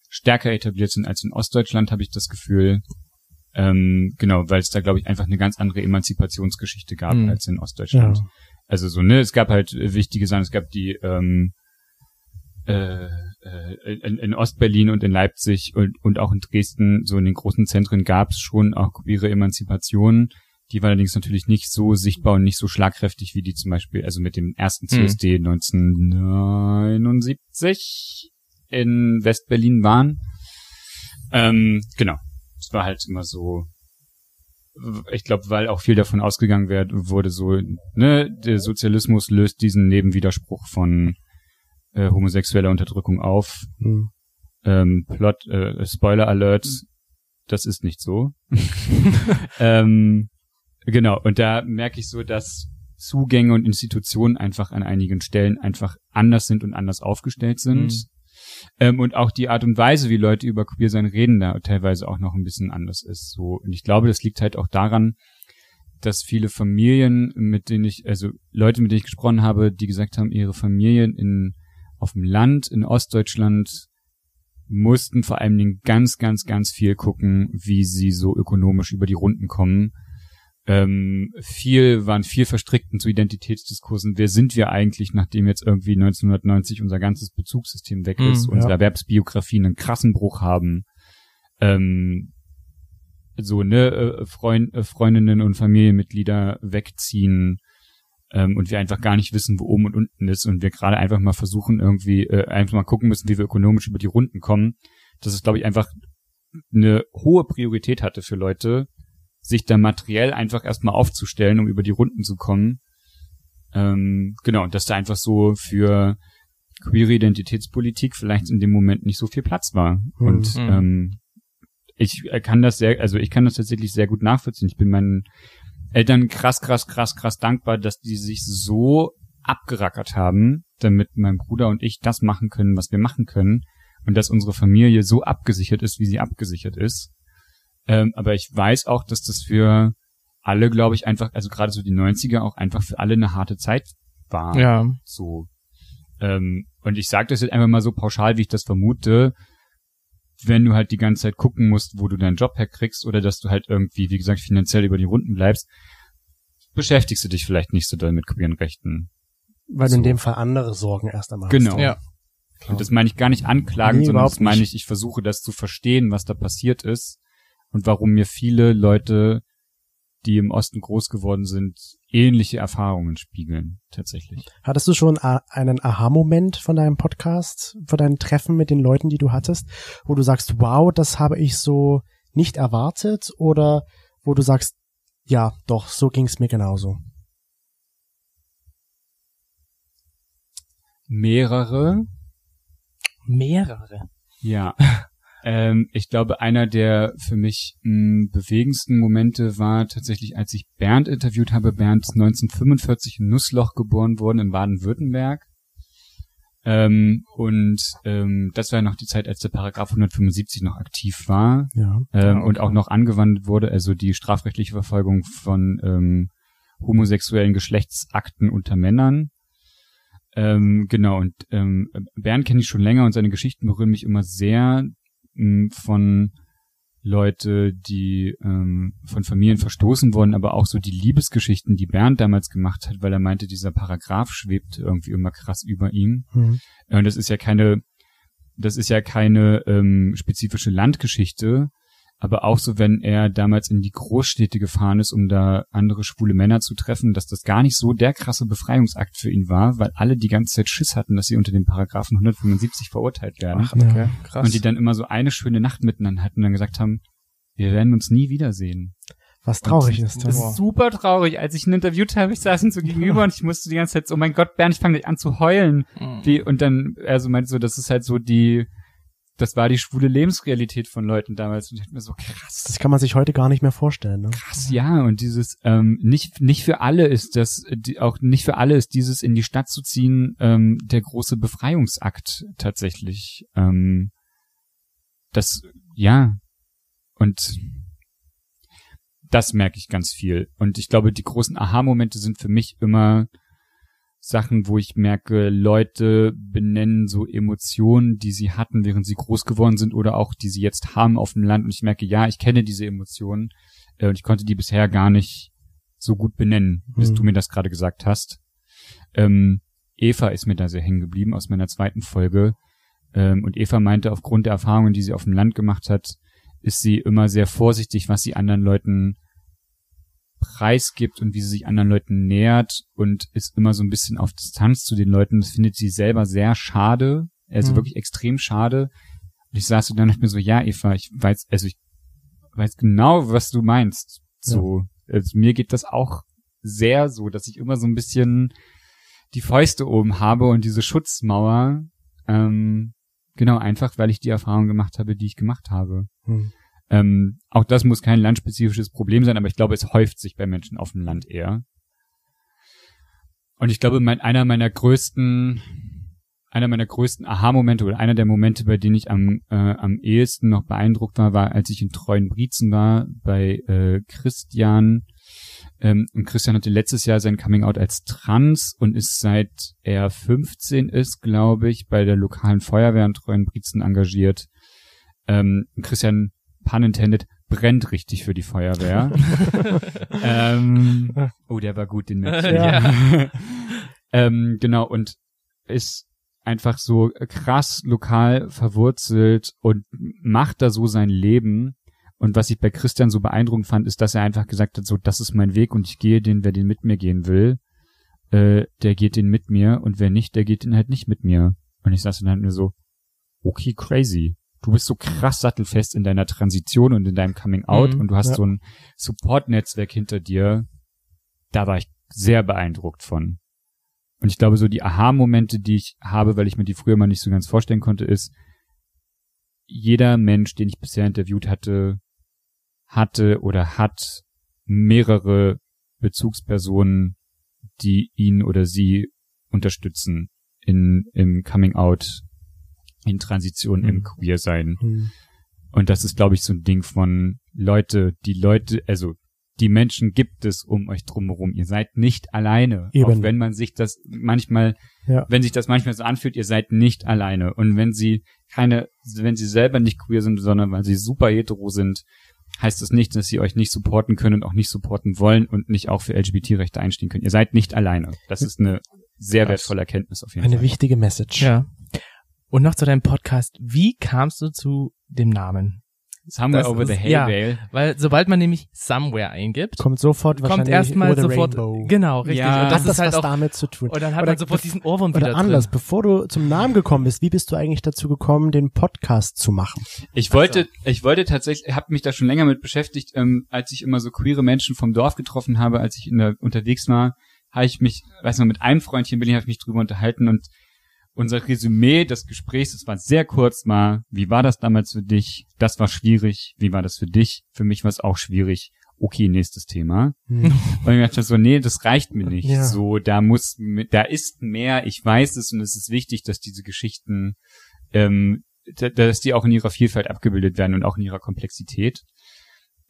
stärker etabliert sind als in Ostdeutschland, habe ich das Gefühl. Ähm, genau, weil es da, glaube ich, einfach eine ganz andere Emanzipationsgeschichte gab Mhm. als in Ostdeutschland. Ja. Also so, ne, es gab halt wichtige Sachen, es gab die ähm, äh, äh, in, in Ostberlin und in Leipzig und, und auch in Dresden, so in den großen Zentren gab es schon auch queere Emanzipationen. Die war allerdings natürlich nicht so sichtbar und nicht so schlagkräftig wie die zum Beispiel, also mit dem ersten Mhm. CSD 1979 in Westberlin waren. Ähm, genau. Es war halt immer so, ich glaube, weil auch viel davon ausgegangen werd, wurde, so, ne, der Sozialismus löst diesen Nebenwiderspruch von äh, homosexueller Unterdrückung auf. Hm. Ähm, Plot, äh, Spoiler Alert, das ist nicht so. ähm, genau, und da merke ich so, dass Zugänge und Institutionen einfach an einigen Stellen einfach anders sind und anders aufgestellt sind. Mhm. Ähm, und auch die Art und Weise, wie Leute über Queer sein reden, da teilweise auch noch ein bisschen anders ist. So, und ich glaube, das liegt halt auch daran, dass viele Familien, mit denen ich, also Leute, mit denen ich gesprochen habe, die gesagt haben, ihre Familien in auf dem Land in Ostdeutschland mussten vor allen Dingen ganz, ganz, ganz viel gucken, wie sie so ökonomisch über die Runden kommen. Ähm, viel waren viel verstrickt in zu Identitätsdiskursen. Wer sind wir eigentlich, nachdem jetzt irgendwie 1990 unser ganzes Bezugssystem weg Mhm, ist, unsere ja. Erwerbsbiografien einen krassen Bruch haben? Ähm, so ne äh, Freund, äh, Freundinnen und Familienmitglieder wegziehen ähm, und wir einfach gar nicht wissen, wo oben und unten ist und wir gerade einfach mal versuchen irgendwie äh, einfach mal gucken müssen, wie wir ökonomisch über die Runden kommen. Das ist glaube ich einfach eine hohe Priorität hatte für Leute, sich da materiell einfach erstmal aufzustellen, um über die Runden zu kommen. Ähm, genau, und dass da einfach so für queere Identitätspolitik vielleicht in dem Moment nicht so viel Platz war. Mhm. Und Mhm. ähm, ich äh, kann das sehr, also ich kann das tatsächlich sehr gut nachvollziehen. Ich bin meinen Eltern krass, krass, krass, krass dankbar, dass die sich so abgerackert haben, damit mein Bruder und ich das machen können, was wir machen können. Und dass unsere Familie so abgesichert ist, wie sie abgesichert ist. Ähm, aber ich weiß auch, dass das für alle, glaube ich, einfach, also gerade so die 90er auch einfach für alle eine harte Zeit war. Ja. So. Ähm, und ich sage das jetzt einfach mal so pauschal, wie ich das vermute, wenn du halt die ganze Zeit gucken musst, wo du deinen Job herkriegst oder dass du halt irgendwie, wie gesagt, finanziell über die Runden bleibst, beschäftigst du dich vielleicht nicht so doll mit queeren Rechten. Weil du in So. dem Fall andere Sorgen erst einmal Genau. hast. Ja. Und das meine ich gar nicht anklagen, Nee, sondern das meine ich, ich versuche das zu verstehen, was da passiert ist und warum mir viele Leute, die im Osten groß geworden sind, ähnliche Erfahrungen spiegeln, tatsächlich. Hattest du schon einen Aha-Moment von deinem Podcast, von deinen Treffen mit den Leuten, die du hattest, wo du sagst, wow, das habe ich so nicht erwartet oder wo du sagst, ja, doch, so ging es mir genauso. Mehrere, Mehrere. Ja. ähm, ich glaube, einer der für mich mh, bewegendsten Momente war tatsächlich, als ich Bernd interviewt habe. Bernd ist 1945 in Nussloch geboren worden in Baden-Württemberg. Ähm, und ähm, das war noch die Zeit, als der Paragraph 175 noch aktiv war Ja. ähm, okay. und auch noch angewandt wurde, also die strafrechtliche Verfolgung von ähm, homosexuellen Geschlechtsakten unter Männern. Ähm, genau, und ähm, Bernd kenne ich schon länger und seine Geschichten berühren mich immer sehr mh, von Leute, die ähm, von Familien verstoßen wurden, aber auch so die Liebesgeschichten, die Bernd damals gemacht hat, weil er meinte, dieser Paragraph schwebt irgendwie immer krass über ihm. Hm. Ja, Und das ist ja keine, das ist ja keine ähm, spezifische Landgeschichte, aber auch so, wenn er damals in die Großstädte gefahren ist, um da andere schwule Männer zu treffen, dass das gar nicht so der krasse Befreiungsakt für ihn war, weil alle die ganze Zeit Schiss hatten, dass sie unter den Paragraphen 175 verurteilt werden. Ach, okay. Ja. Krass. und die dann immer so eine schöne Nacht miteinander hatten und dann gesagt haben, wir werden uns nie wiedersehen. Was traurig Und ist. Das ist super traurig. Als ich ihn interviewt habe, ich saß ihm so gegenüber und ich musste die ganze Zeit so, oh mein Gott, Bernd, ich fange gleich an zu heulen. Mhm. Wie, und dann, also meinte so, das ist halt so die, das war die schwule Lebensrealität von Leuten damals. Und ich dachte mir so, krass. Das kann man sich heute gar nicht mehr vorstellen. Ne? krass, ja. Und dieses, ähm, nicht, nicht für alle ist das, die, auch nicht für alle ist dieses in die Stadt zu ziehen, ähm, der große Befreiungsakt tatsächlich. Ähm, das, ja. Und das merke ich ganz viel. Und ich glaube, die großen Aha-Momente sind für mich immer Sachen, wo ich merke, Leute benennen so Emotionen, die sie hatten, während sie groß geworden sind oder auch die sie jetzt haben auf dem Land. Und ich merke, ja, ich kenne diese Emotionen äh, und ich konnte die bisher gar nicht so gut benennen, bis Mhm. du mir das gerade gesagt hast. Ähm, Eva ist mir da sehr hängen geblieben aus meiner zweiten Folge. Ähm, und Eva meinte, aufgrund der Erfahrungen, die sie auf dem Land gemacht hat, ist sie immer sehr vorsichtig, was sie anderen Leuten preisgibt und wie sie sich anderen Leuten nähert und ist immer so ein bisschen auf Distanz zu den Leuten. Das findet sie selber sehr schade, also Mhm. wirklich extrem schade. Und ich saß so dann und mir so, ja, Eva, ich weiß, also ich weiß genau, was du meinst. So, also mir geht das auch sehr so, dass ich immer so ein bisschen die Fäuste oben habe und diese Schutzmauer, ähm, genau, einfach, weil ich die Erfahrung gemacht habe, die ich gemacht habe. Hm. Ähm, auch das muss kein landspezifisches Problem sein, aber ich glaube, es häuft sich bei Menschen auf dem Land eher. Und ich glaube, mein, einer meiner größten, einer meiner größten Aha-Momente oder einer der Momente, bei denen ich am, äh, am ehesten noch beeindruckt war, war, als ich in Treuen Brietzen war, bei äh, Christian. Ähm, und Christian hatte letztes Jahr sein Coming Out als trans und ist seit er 15 ist, glaube ich, bei der lokalen Feuerwehr in Treuen Brietzen engagiert. Ähm, Christian, pun intended, brennt richtig für die Feuerwehr. ähm, oh, der war gut, den Mädchen. Ja. ähm, genau, und ist einfach so krass lokal verwurzelt und macht da so sein Leben. Und was ich bei Christian so beeindruckend fand, ist, dass er einfach gesagt hat, so, das ist mein Weg und ich gehe den, wer den mit mir gehen will, äh, der geht den mit mir und wer nicht, der geht den halt nicht mit mir. Und ich saß dann halt nur so, okay, crazy. Du bist so krass sattelfest in deiner Transition und in deinem Coming Out Mhm, und du hast ja. so ein Support-Netzwerk hinter dir. Da war ich sehr beeindruckt von. Und ich glaube, so die Aha-Momente, die ich habe, weil ich mir die früher mal nicht so ganz vorstellen konnte, ist, jeder Mensch, den ich bisher interviewt hatte, hatte oder hat mehrere Bezugspersonen, die ihn oder sie unterstützen in, im Coming Out, in Transition, im Mhm. Queer-Sein. Hm. Und das ist, glaube ich, so ein Ding von Leute, die Leute, also die Menschen gibt es um euch drumherum. Ihr seid nicht alleine. Eben. Auch wenn man sich das manchmal, Ja. wenn sich das manchmal so anfühlt, ihr seid nicht alleine. Und wenn sie keine, wenn sie selber nicht queer sind, sondern weil sie super hetero sind, heißt das nicht, dass sie euch nicht supporten können und auch nicht supporten wollen und nicht auch für LGBT-Rechte einstehen können. Ihr seid nicht alleine. Das ist eine sehr wertvolle Erkenntnis auf jeden Eine Fall. wichtige Message. Ja. Und noch zu deinem Podcast. Wie kamst du zu dem Namen? Somewhere Das over the ist- hay ja. bale. Weil sobald man nämlich Somewhere eingibt, Kommt sofort kommt erstmal the sofort, Rainbow. genau, richtig. Ja. und das Hat das ist halt was auch, damit zu tun? und dann hat Oder man sofort diesen Ohrwurm Oder wieder anders, drin. bevor du zum Namen gekommen bist, wie bist du eigentlich dazu gekommen, den Podcast zu machen? Ich wollte, ich wollte tatsächlich, habe mich da schon länger mit beschäftigt, ähm, als ich immer so queere Menschen vom Dorf getroffen habe, als ich in der, unterwegs war, habe ich mich, weiß noch, mit einem Freundchen in Berlin habe ich mich drüber unterhalten und unser Resümee des Gesprächs, das war sehr kurz, war, wie war das damals für dich? Das war schwierig. Wie war das für dich? Für mich war es auch schwierig. Okay, nächstes Thema. Hm. Und ich dachte so, nee, das reicht mir nicht. Ja. So, da muss, da ist mehr, ich weiß es und es ist wichtig, dass diese Geschichten, ähm, da- dass die auch in ihrer Vielfalt abgebildet werden und auch in ihrer Komplexität.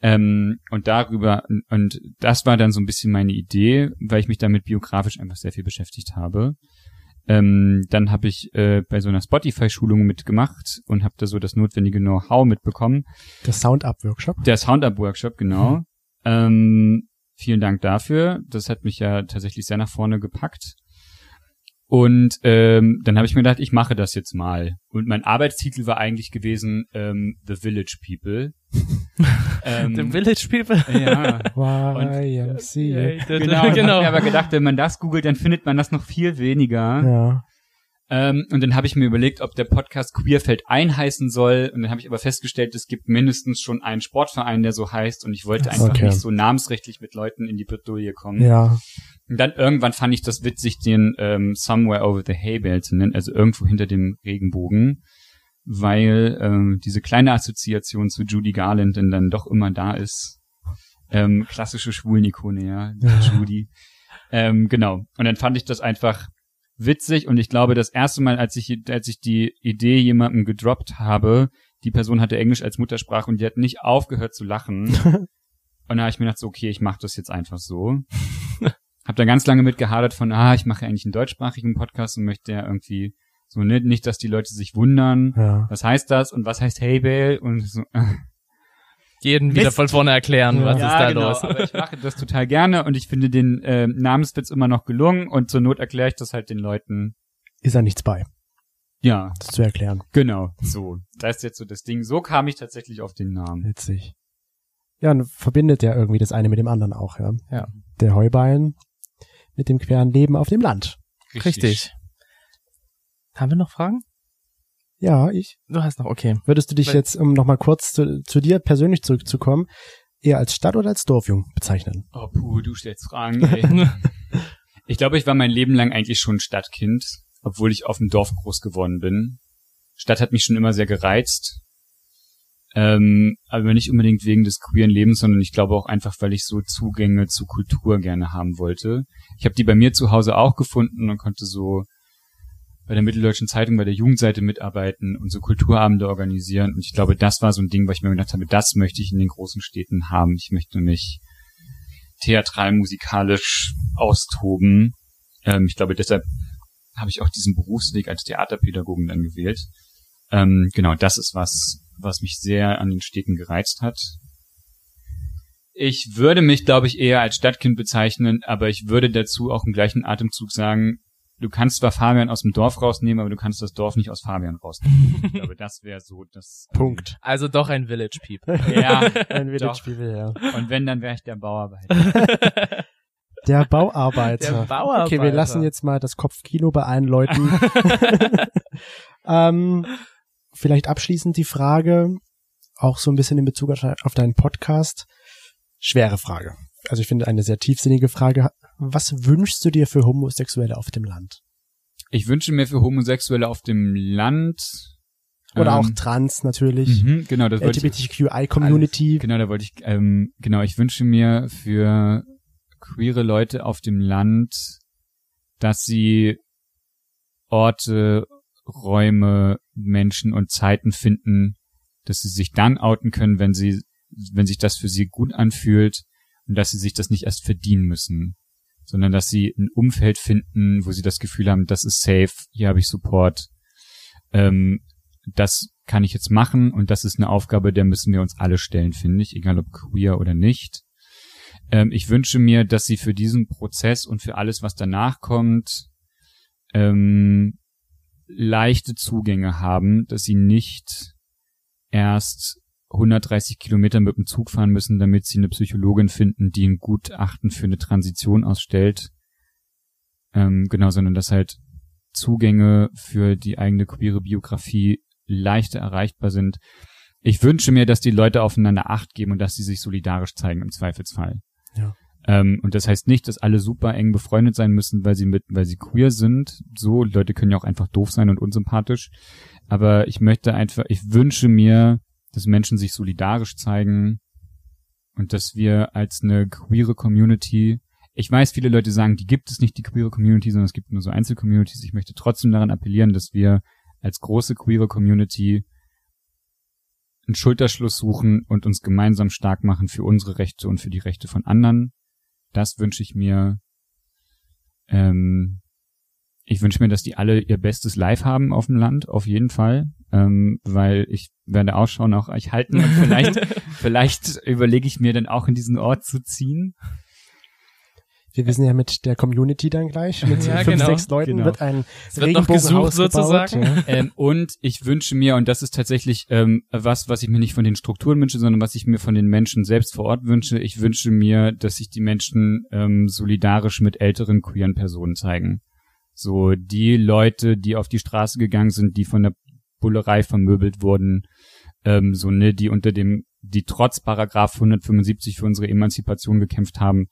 Ähm, und darüber, und das war dann so ein bisschen meine Idee, weil ich mich damit biografisch einfach sehr viel beschäftigt habe. Ähm, dann habe ich äh, bei so einer Spotify-Schulung mitgemacht und habe da so das notwendige Know-how mitbekommen. Der Sound-Up-Workshop. Der Sound-Up-Workshop, genau. Ähm, vielen Dank dafür. Das hat mich ja tatsächlich sehr nach vorne gepackt. Und ähm, dann habe ich mir gedacht, ich mache das jetzt mal. Und mein Arbeitstitel war eigentlich gewesen ähm, The Village People. ähm, The Village People. Ja. YMCA. Genau, genau. Ich habe aber gedacht, wenn man das googelt, dann findet man das noch viel weniger. Ja. Ähm, und dann habe ich mir überlegt, ob der Podcast Queerfeld ein heißen soll. Und dann habe ich aber festgestellt, es gibt mindestens schon einen Sportverein, der so heißt. Und ich wollte einfach Okay. nicht so namensrechtlich mit Leuten in die Bredouille kommen. Ja. Und dann irgendwann fand ich das witzig, den ähm, Somewhere Over the Hay Bale zu nennen, also irgendwo hinter dem Regenbogen, weil ähm, diese kleine Assoziation zu Judy Garland denn dann doch immer da ist. Ähm, klassische Schwulenikone, ja, Ja. Judy. Ähm, genau. Und dann fand ich das einfach witzig und ich glaube, das erste Mal, als ich, als ich die Idee jemandem gedroppt habe, die Person hatte Englisch als Muttersprache und die hat nicht aufgehört zu lachen. Und da habe ich mir gedacht, so, okay, ich mache das jetzt einfach so. Hab da ganz lange mit gehadert von, ah, ich mache eigentlich einen deutschsprachigen Podcast und möchte ja irgendwie so nicht, nicht, dass die Leute sich wundern. Ja. Was heißt das und was heißt Hey Bale und so. Jeden wieder Mist. von vorne erklären, was ja, ist da genau, los. aber ich mache das total gerne und ich finde den äh, Namenswitz immer noch gelungen und zur Not erkläre ich das halt den Leuten. Ist ja nichts bei, Ja, das zu erklären. genau, so. Das ist jetzt so das Ding. So kam ich tatsächlich auf den Namen. Witzig. Ja, und verbindet ja irgendwie das eine mit dem anderen auch, ja. Ja. Der Heuballen mit dem queren Leben auf dem Land. Richtig. Haben wir noch Fragen? Ja, ich. Du hast noch, okay. Würdest du dich Weil- jetzt, um nochmal kurz zu, zu dir persönlich zurückzukommen, eher als Stadt- oder als Dorfjung bezeichnen? Oh, puh, du stellst Fragen, ey. Ich glaube, ich war mein Leben lang eigentlich schon Stadtkind, obwohl ich auf dem Dorf groß geworden bin. Stadt hat mich schon immer sehr gereizt. Ähm, aber nicht unbedingt wegen des queeren Lebens, sondern ich glaube auch einfach, weil ich so Zugänge zu Kultur gerne haben wollte. Ich habe die bei mir zu Hause auch gefunden und konnte so bei der Mitteldeutschen Zeitung bei der Jugendseite mitarbeiten und so Kulturabende organisieren. Und ich glaube, das war so ein Ding, wo ich mir gedacht habe, das möchte ich in den großen Städten haben. Ich möchte mich theatral, musikalisch austoben. Ähm, ich glaube, deshalb habe ich auch diesen Berufsweg als Theaterpädagogen dann gewählt. Ähm, genau, das ist was, was mich sehr an den Städten gereizt hat. Ich würde mich, glaube ich, eher als Stadtkind bezeichnen, aber ich würde dazu auch im gleichen Atemzug sagen, du kannst zwar Fabian aus dem Dorf rausnehmen, aber du kannst das Dorf nicht aus Fabian rausnehmen. ich glaube, das wäre so das. ähm, Punkt. Also doch ein Village Peep. Ja, Ein doch. Village ja. Und wenn, dann wäre ich der Bauarbeiter. Der Bauarbeiter. Der Bauarbeiter. Okay, wir lassen jetzt mal das Kopfkino bei allen Leuten. ähm, vielleicht abschließend die Frage, auch so ein bisschen in Bezug auf auf deinen Podcast. Schwere Frage. Also ich finde eine sehr tiefsinnige Frage. Was wünschst du dir für Homosexuelle auf dem Land? Ich wünsche mir für Homosexuelle auf dem Land. Oder ähm, auch Trans natürlich. Mhm, genau, das LGBTQI-Community. genau, da wollte ich, ähm, genau, ich wünsche mir für queere Leute auf dem Land, dass sie Orte, Räume, Menschen und Zeiten finden, dass sie sich dann outen können, wenn sie, wenn sich das für sie gut anfühlt und dass sie sich das nicht erst verdienen müssen, sondern dass sie ein Umfeld finden, wo sie das Gefühl haben, das ist safe, hier habe ich Support, ähm, das kann ich jetzt machen und das ist eine Aufgabe, der müssen wir uns alle stellen, finde ich, egal ob queer oder nicht. Ähm, ich wünsche mir, dass sie für diesen Prozess und für alles, was danach kommt, ähm, leichte Zugänge haben, dass sie nicht erst 130 Kilometer mit dem Zug fahren müssen, damit sie eine Psychologin finden, die ein Gutachten für eine Transition ausstellt. Ähm, genau, sondern dass halt Zugänge für die eigene queere Biografie leichter erreichbar sind. Ich wünsche mir, dass die Leute aufeinander Acht geben und dass sie sich solidarisch zeigen im Zweifelsfall. Ja. Ähm, und das heißt nicht, dass alle super eng befreundet sein müssen, weil sie mit, weil sie queer sind. So, Leute können ja auch einfach doof sein und unsympathisch. Aber ich möchte einfach, ich wünsche mir, dass Menschen sich solidarisch zeigen und dass wir als eine queere Community, ich weiß, viele Leute sagen, die gibt es nicht, die queere Community, sondern es gibt nur so Einzelcommunities. Ich möchte trotzdem daran appellieren, dass wir als große queere Community einen Schulterschluss suchen und uns gemeinsam stark machen für unsere Rechte und für die Rechte von anderen. Das wünsche ich mir. Ähm, ich wünsche mir, dass die alle ihr bestes Live haben auf dem Land, auf jeden Fall, ähm, weil ich werde Ausschau nach euch halten und vielleicht, vielleicht überlege ich mir dann auch in diesen Ort zu ziehen. Wir wissen ja mit der Community dann gleich, mit Ja, fünf, genau. sechs Leuten Genau. wird ein Es wird noch gesucht sozusagen. Ja. ähm, und ich wünsche mir, und das ist tatsächlich ähm, was, was ich mir nicht von den Strukturen wünsche, sondern was ich mir von den Menschen selbst vor Ort wünsche. Ich wünsche mir, dass sich die Menschen ähm, solidarisch mit älteren queeren Personen zeigen. So die Leute, die auf die Straße gegangen sind, die von der Bullerei vermöbelt wurden, ähm, so ne, die unter dem, die trotz Paragraph 175 für unsere Emanzipation gekämpft haben,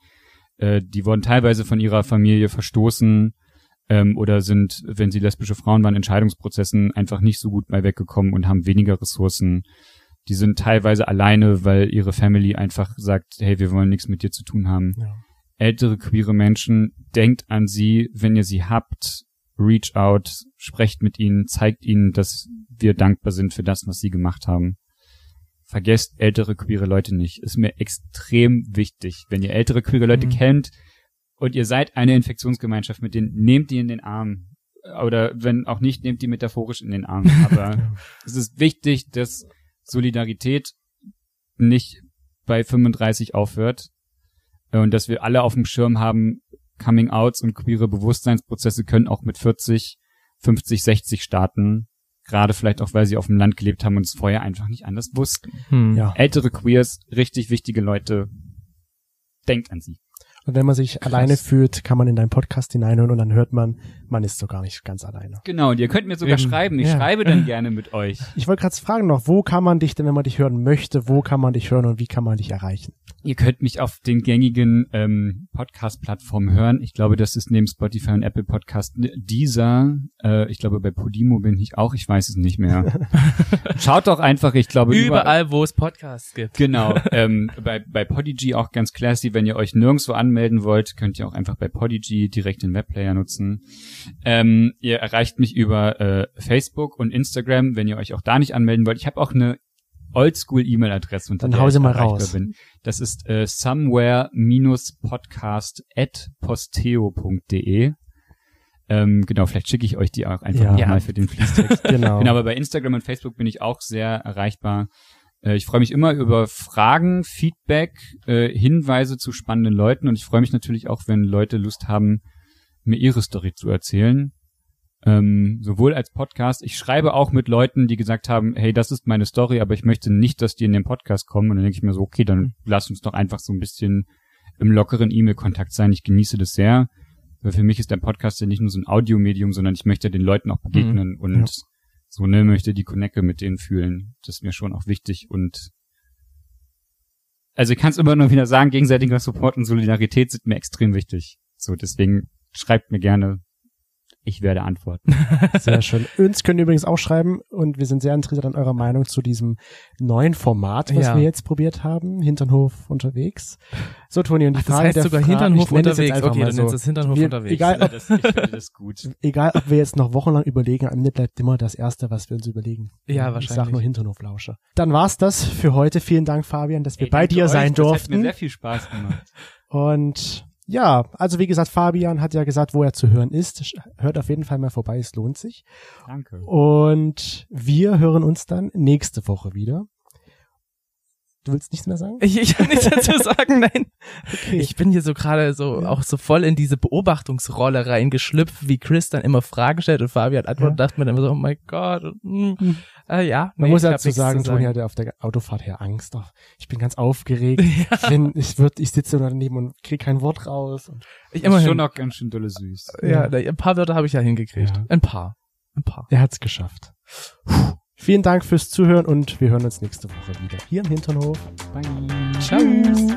äh, die wurden teilweise von ihrer Familie verstoßen, ähm, oder sind, wenn sie lesbische Frauen waren, Entscheidungsprozessen einfach nicht so gut bei weggekommen und haben weniger Ressourcen. Die sind teilweise alleine, weil ihre Family einfach sagt, hey, wir wollen nichts mit dir zu tun haben. Ja. Ältere queere Menschen, denkt an sie, wenn ihr sie habt, reach out, sprecht mit ihnen, zeigt ihnen, dass wir dankbar sind für das, was sie gemacht haben. Vergesst ältere queere Leute nicht. Ist mir extrem wichtig. Wenn ihr ältere queere Leute Mhm. kennt und ihr seid eine Infektionsgemeinschaft mit denen, nehmt die in den Arm. Oder wenn auch nicht, nehmt die metaphorisch in den Arm. Aber es ist wichtig, dass Solidarität nicht bei 35 aufhört und dass wir alle auf dem Schirm haben, Coming-outs und queere Bewusstseinsprozesse können auch mit 40, 50, 60 starten. Gerade vielleicht auch, weil sie auf dem Land gelebt haben und es vorher einfach nicht anders wussten. Hm. Ja. Ältere Queers, richtig wichtige Leute, denkt an sie. Und wenn man sich alleine fühlt, kann man in deinen Podcast hineinhören und dann hört man, man ist so gar nicht ganz alleine. Genau, und ihr könnt mir sogar Eben, schreiben. Ich ja. schreibe dann gerne mit euch. Ich wollte gerade fragen noch, wo kann man dich denn, wenn man dich hören möchte, wo kann man dich hören und wie kann man dich erreichen? Ihr könnt mich auf den gängigen ähm, Podcast-Plattformen hören. Ich glaube, das ist neben Spotify und Apple Podcast dieser. Äh, ich glaube, bei Podimo bin ich auch. Ich weiß es nicht mehr. Schaut doch einfach. Ich glaube Überall, wo es Podcasts gibt. Genau. ähm, bei, bei Podigy auch ganz classy. Wenn ihr euch nirgendwo anmelden wollt, könnt ihr auch einfach bei Podigy direkt den Webplayer nutzen. Ähm, ihr erreicht mich über äh, Facebook und Instagram, wenn ihr euch auch da nicht anmelden wollt. Ich habe auch eine Oldschool-E-Mail-Adresse, unter Dann der hau ich sie mal erreichbar raus. bin. Das ist äh, somewhere-podcast at posteo.de. Ähm, genau, vielleicht schicke ich euch die auch einfach Ja. nochmal für den Fließtext. Genau. Genau, aber bei Instagram und Facebook bin ich auch sehr erreichbar. Äh, Ich freue mich immer über Fragen, Feedback, äh, Hinweise zu spannenden Leuten und ich freue mich natürlich auch, wenn Leute Lust haben, mir ihre Story zu erzählen. Ähm, sowohl als Podcast. Ich schreibe auch mit Leuten, die gesagt haben, hey, das ist meine Story, aber ich möchte nicht, dass die in den Podcast kommen. Und dann denke ich mir so, okay, dann lass uns doch einfach so ein bisschen im lockeren E-Mail-Kontakt sein. Ich genieße das sehr. Weil für mich ist der Podcast ja nicht nur so ein Audiomedium, sondern ich möchte den Leuten auch begegnen und Ja. So ne möchte die Connecte mit denen fühlen. Das ist mir schon auch wichtig und also ich kann es immer nur wieder sagen, gegenseitiger Support und Solidarität sind mir extrem wichtig. So deswegen schreibt mir gerne, ich werde antworten. Sehr schön. Uns könnt ihr übrigens auch schreiben und wir sind sehr interessiert an eurer Meinung zu diesem neuen Format, was Ja. wir jetzt probiert haben. Hinternhof unterwegs. So, Toni, und die Ach, das Frage heißt der sogar Frage, Hinternhof ich nenne das jetzt unterwegs. Okay, du so. nennst es Hinternhof Wir- unterwegs. egal, Ich finde das, ich finde das gut. Egal, ob wir jetzt noch wochenlang überlegen, am Ende bleibt immer das Erste, was wir uns überlegen. Ja, Ich sag wahrscheinlich. nur Hinternhoflauscher. Dann war's das für heute. Vielen Dank, Fabian, dass wir Ey, bei dir euch, sein Das hat mir durften. sehr viel Spaß gemacht. Und ja, also wie gesagt, Fabian hat ja gesagt, wo er zu hören ist. Hört auf jeden Fall mal vorbei, es lohnt sich. Danke. Und wir hören uns dann nächste Woche wieder. Du willst nichts mehr sagen? Ich, ich kann nichts dazu sagen, nein. Okay. Ich bin hier so gerade so Ja. auch so voll in diese Beobachtungsrolle reingeschlüpft, wie Chris dann immer Fragen stellt und Fabian antwortet, dachte mir dann immer so, oh mein Gott. Mm, Hm. äh, ja, Man nee, muss ich dazu sagen, Toni hatte auf der Autofahrt her Angst. Ach, Ich bin ganz aufgeregt. Wenn ich wird, ich sitze daneben und kriege kein Wort raus. Und Ich Das ist immerhin. schon noch ganz schön dolle süß. ja, da- ein paar Wörter habe ich ja hingekriegt. Ja. Ein paar. Ein paar. er hat's geschafft. Puh. Vielen Dank fürs Zuhören und wir hören uns nächste Woche wieder hier im Hinternhof. Bye. Ciao. Tschüss.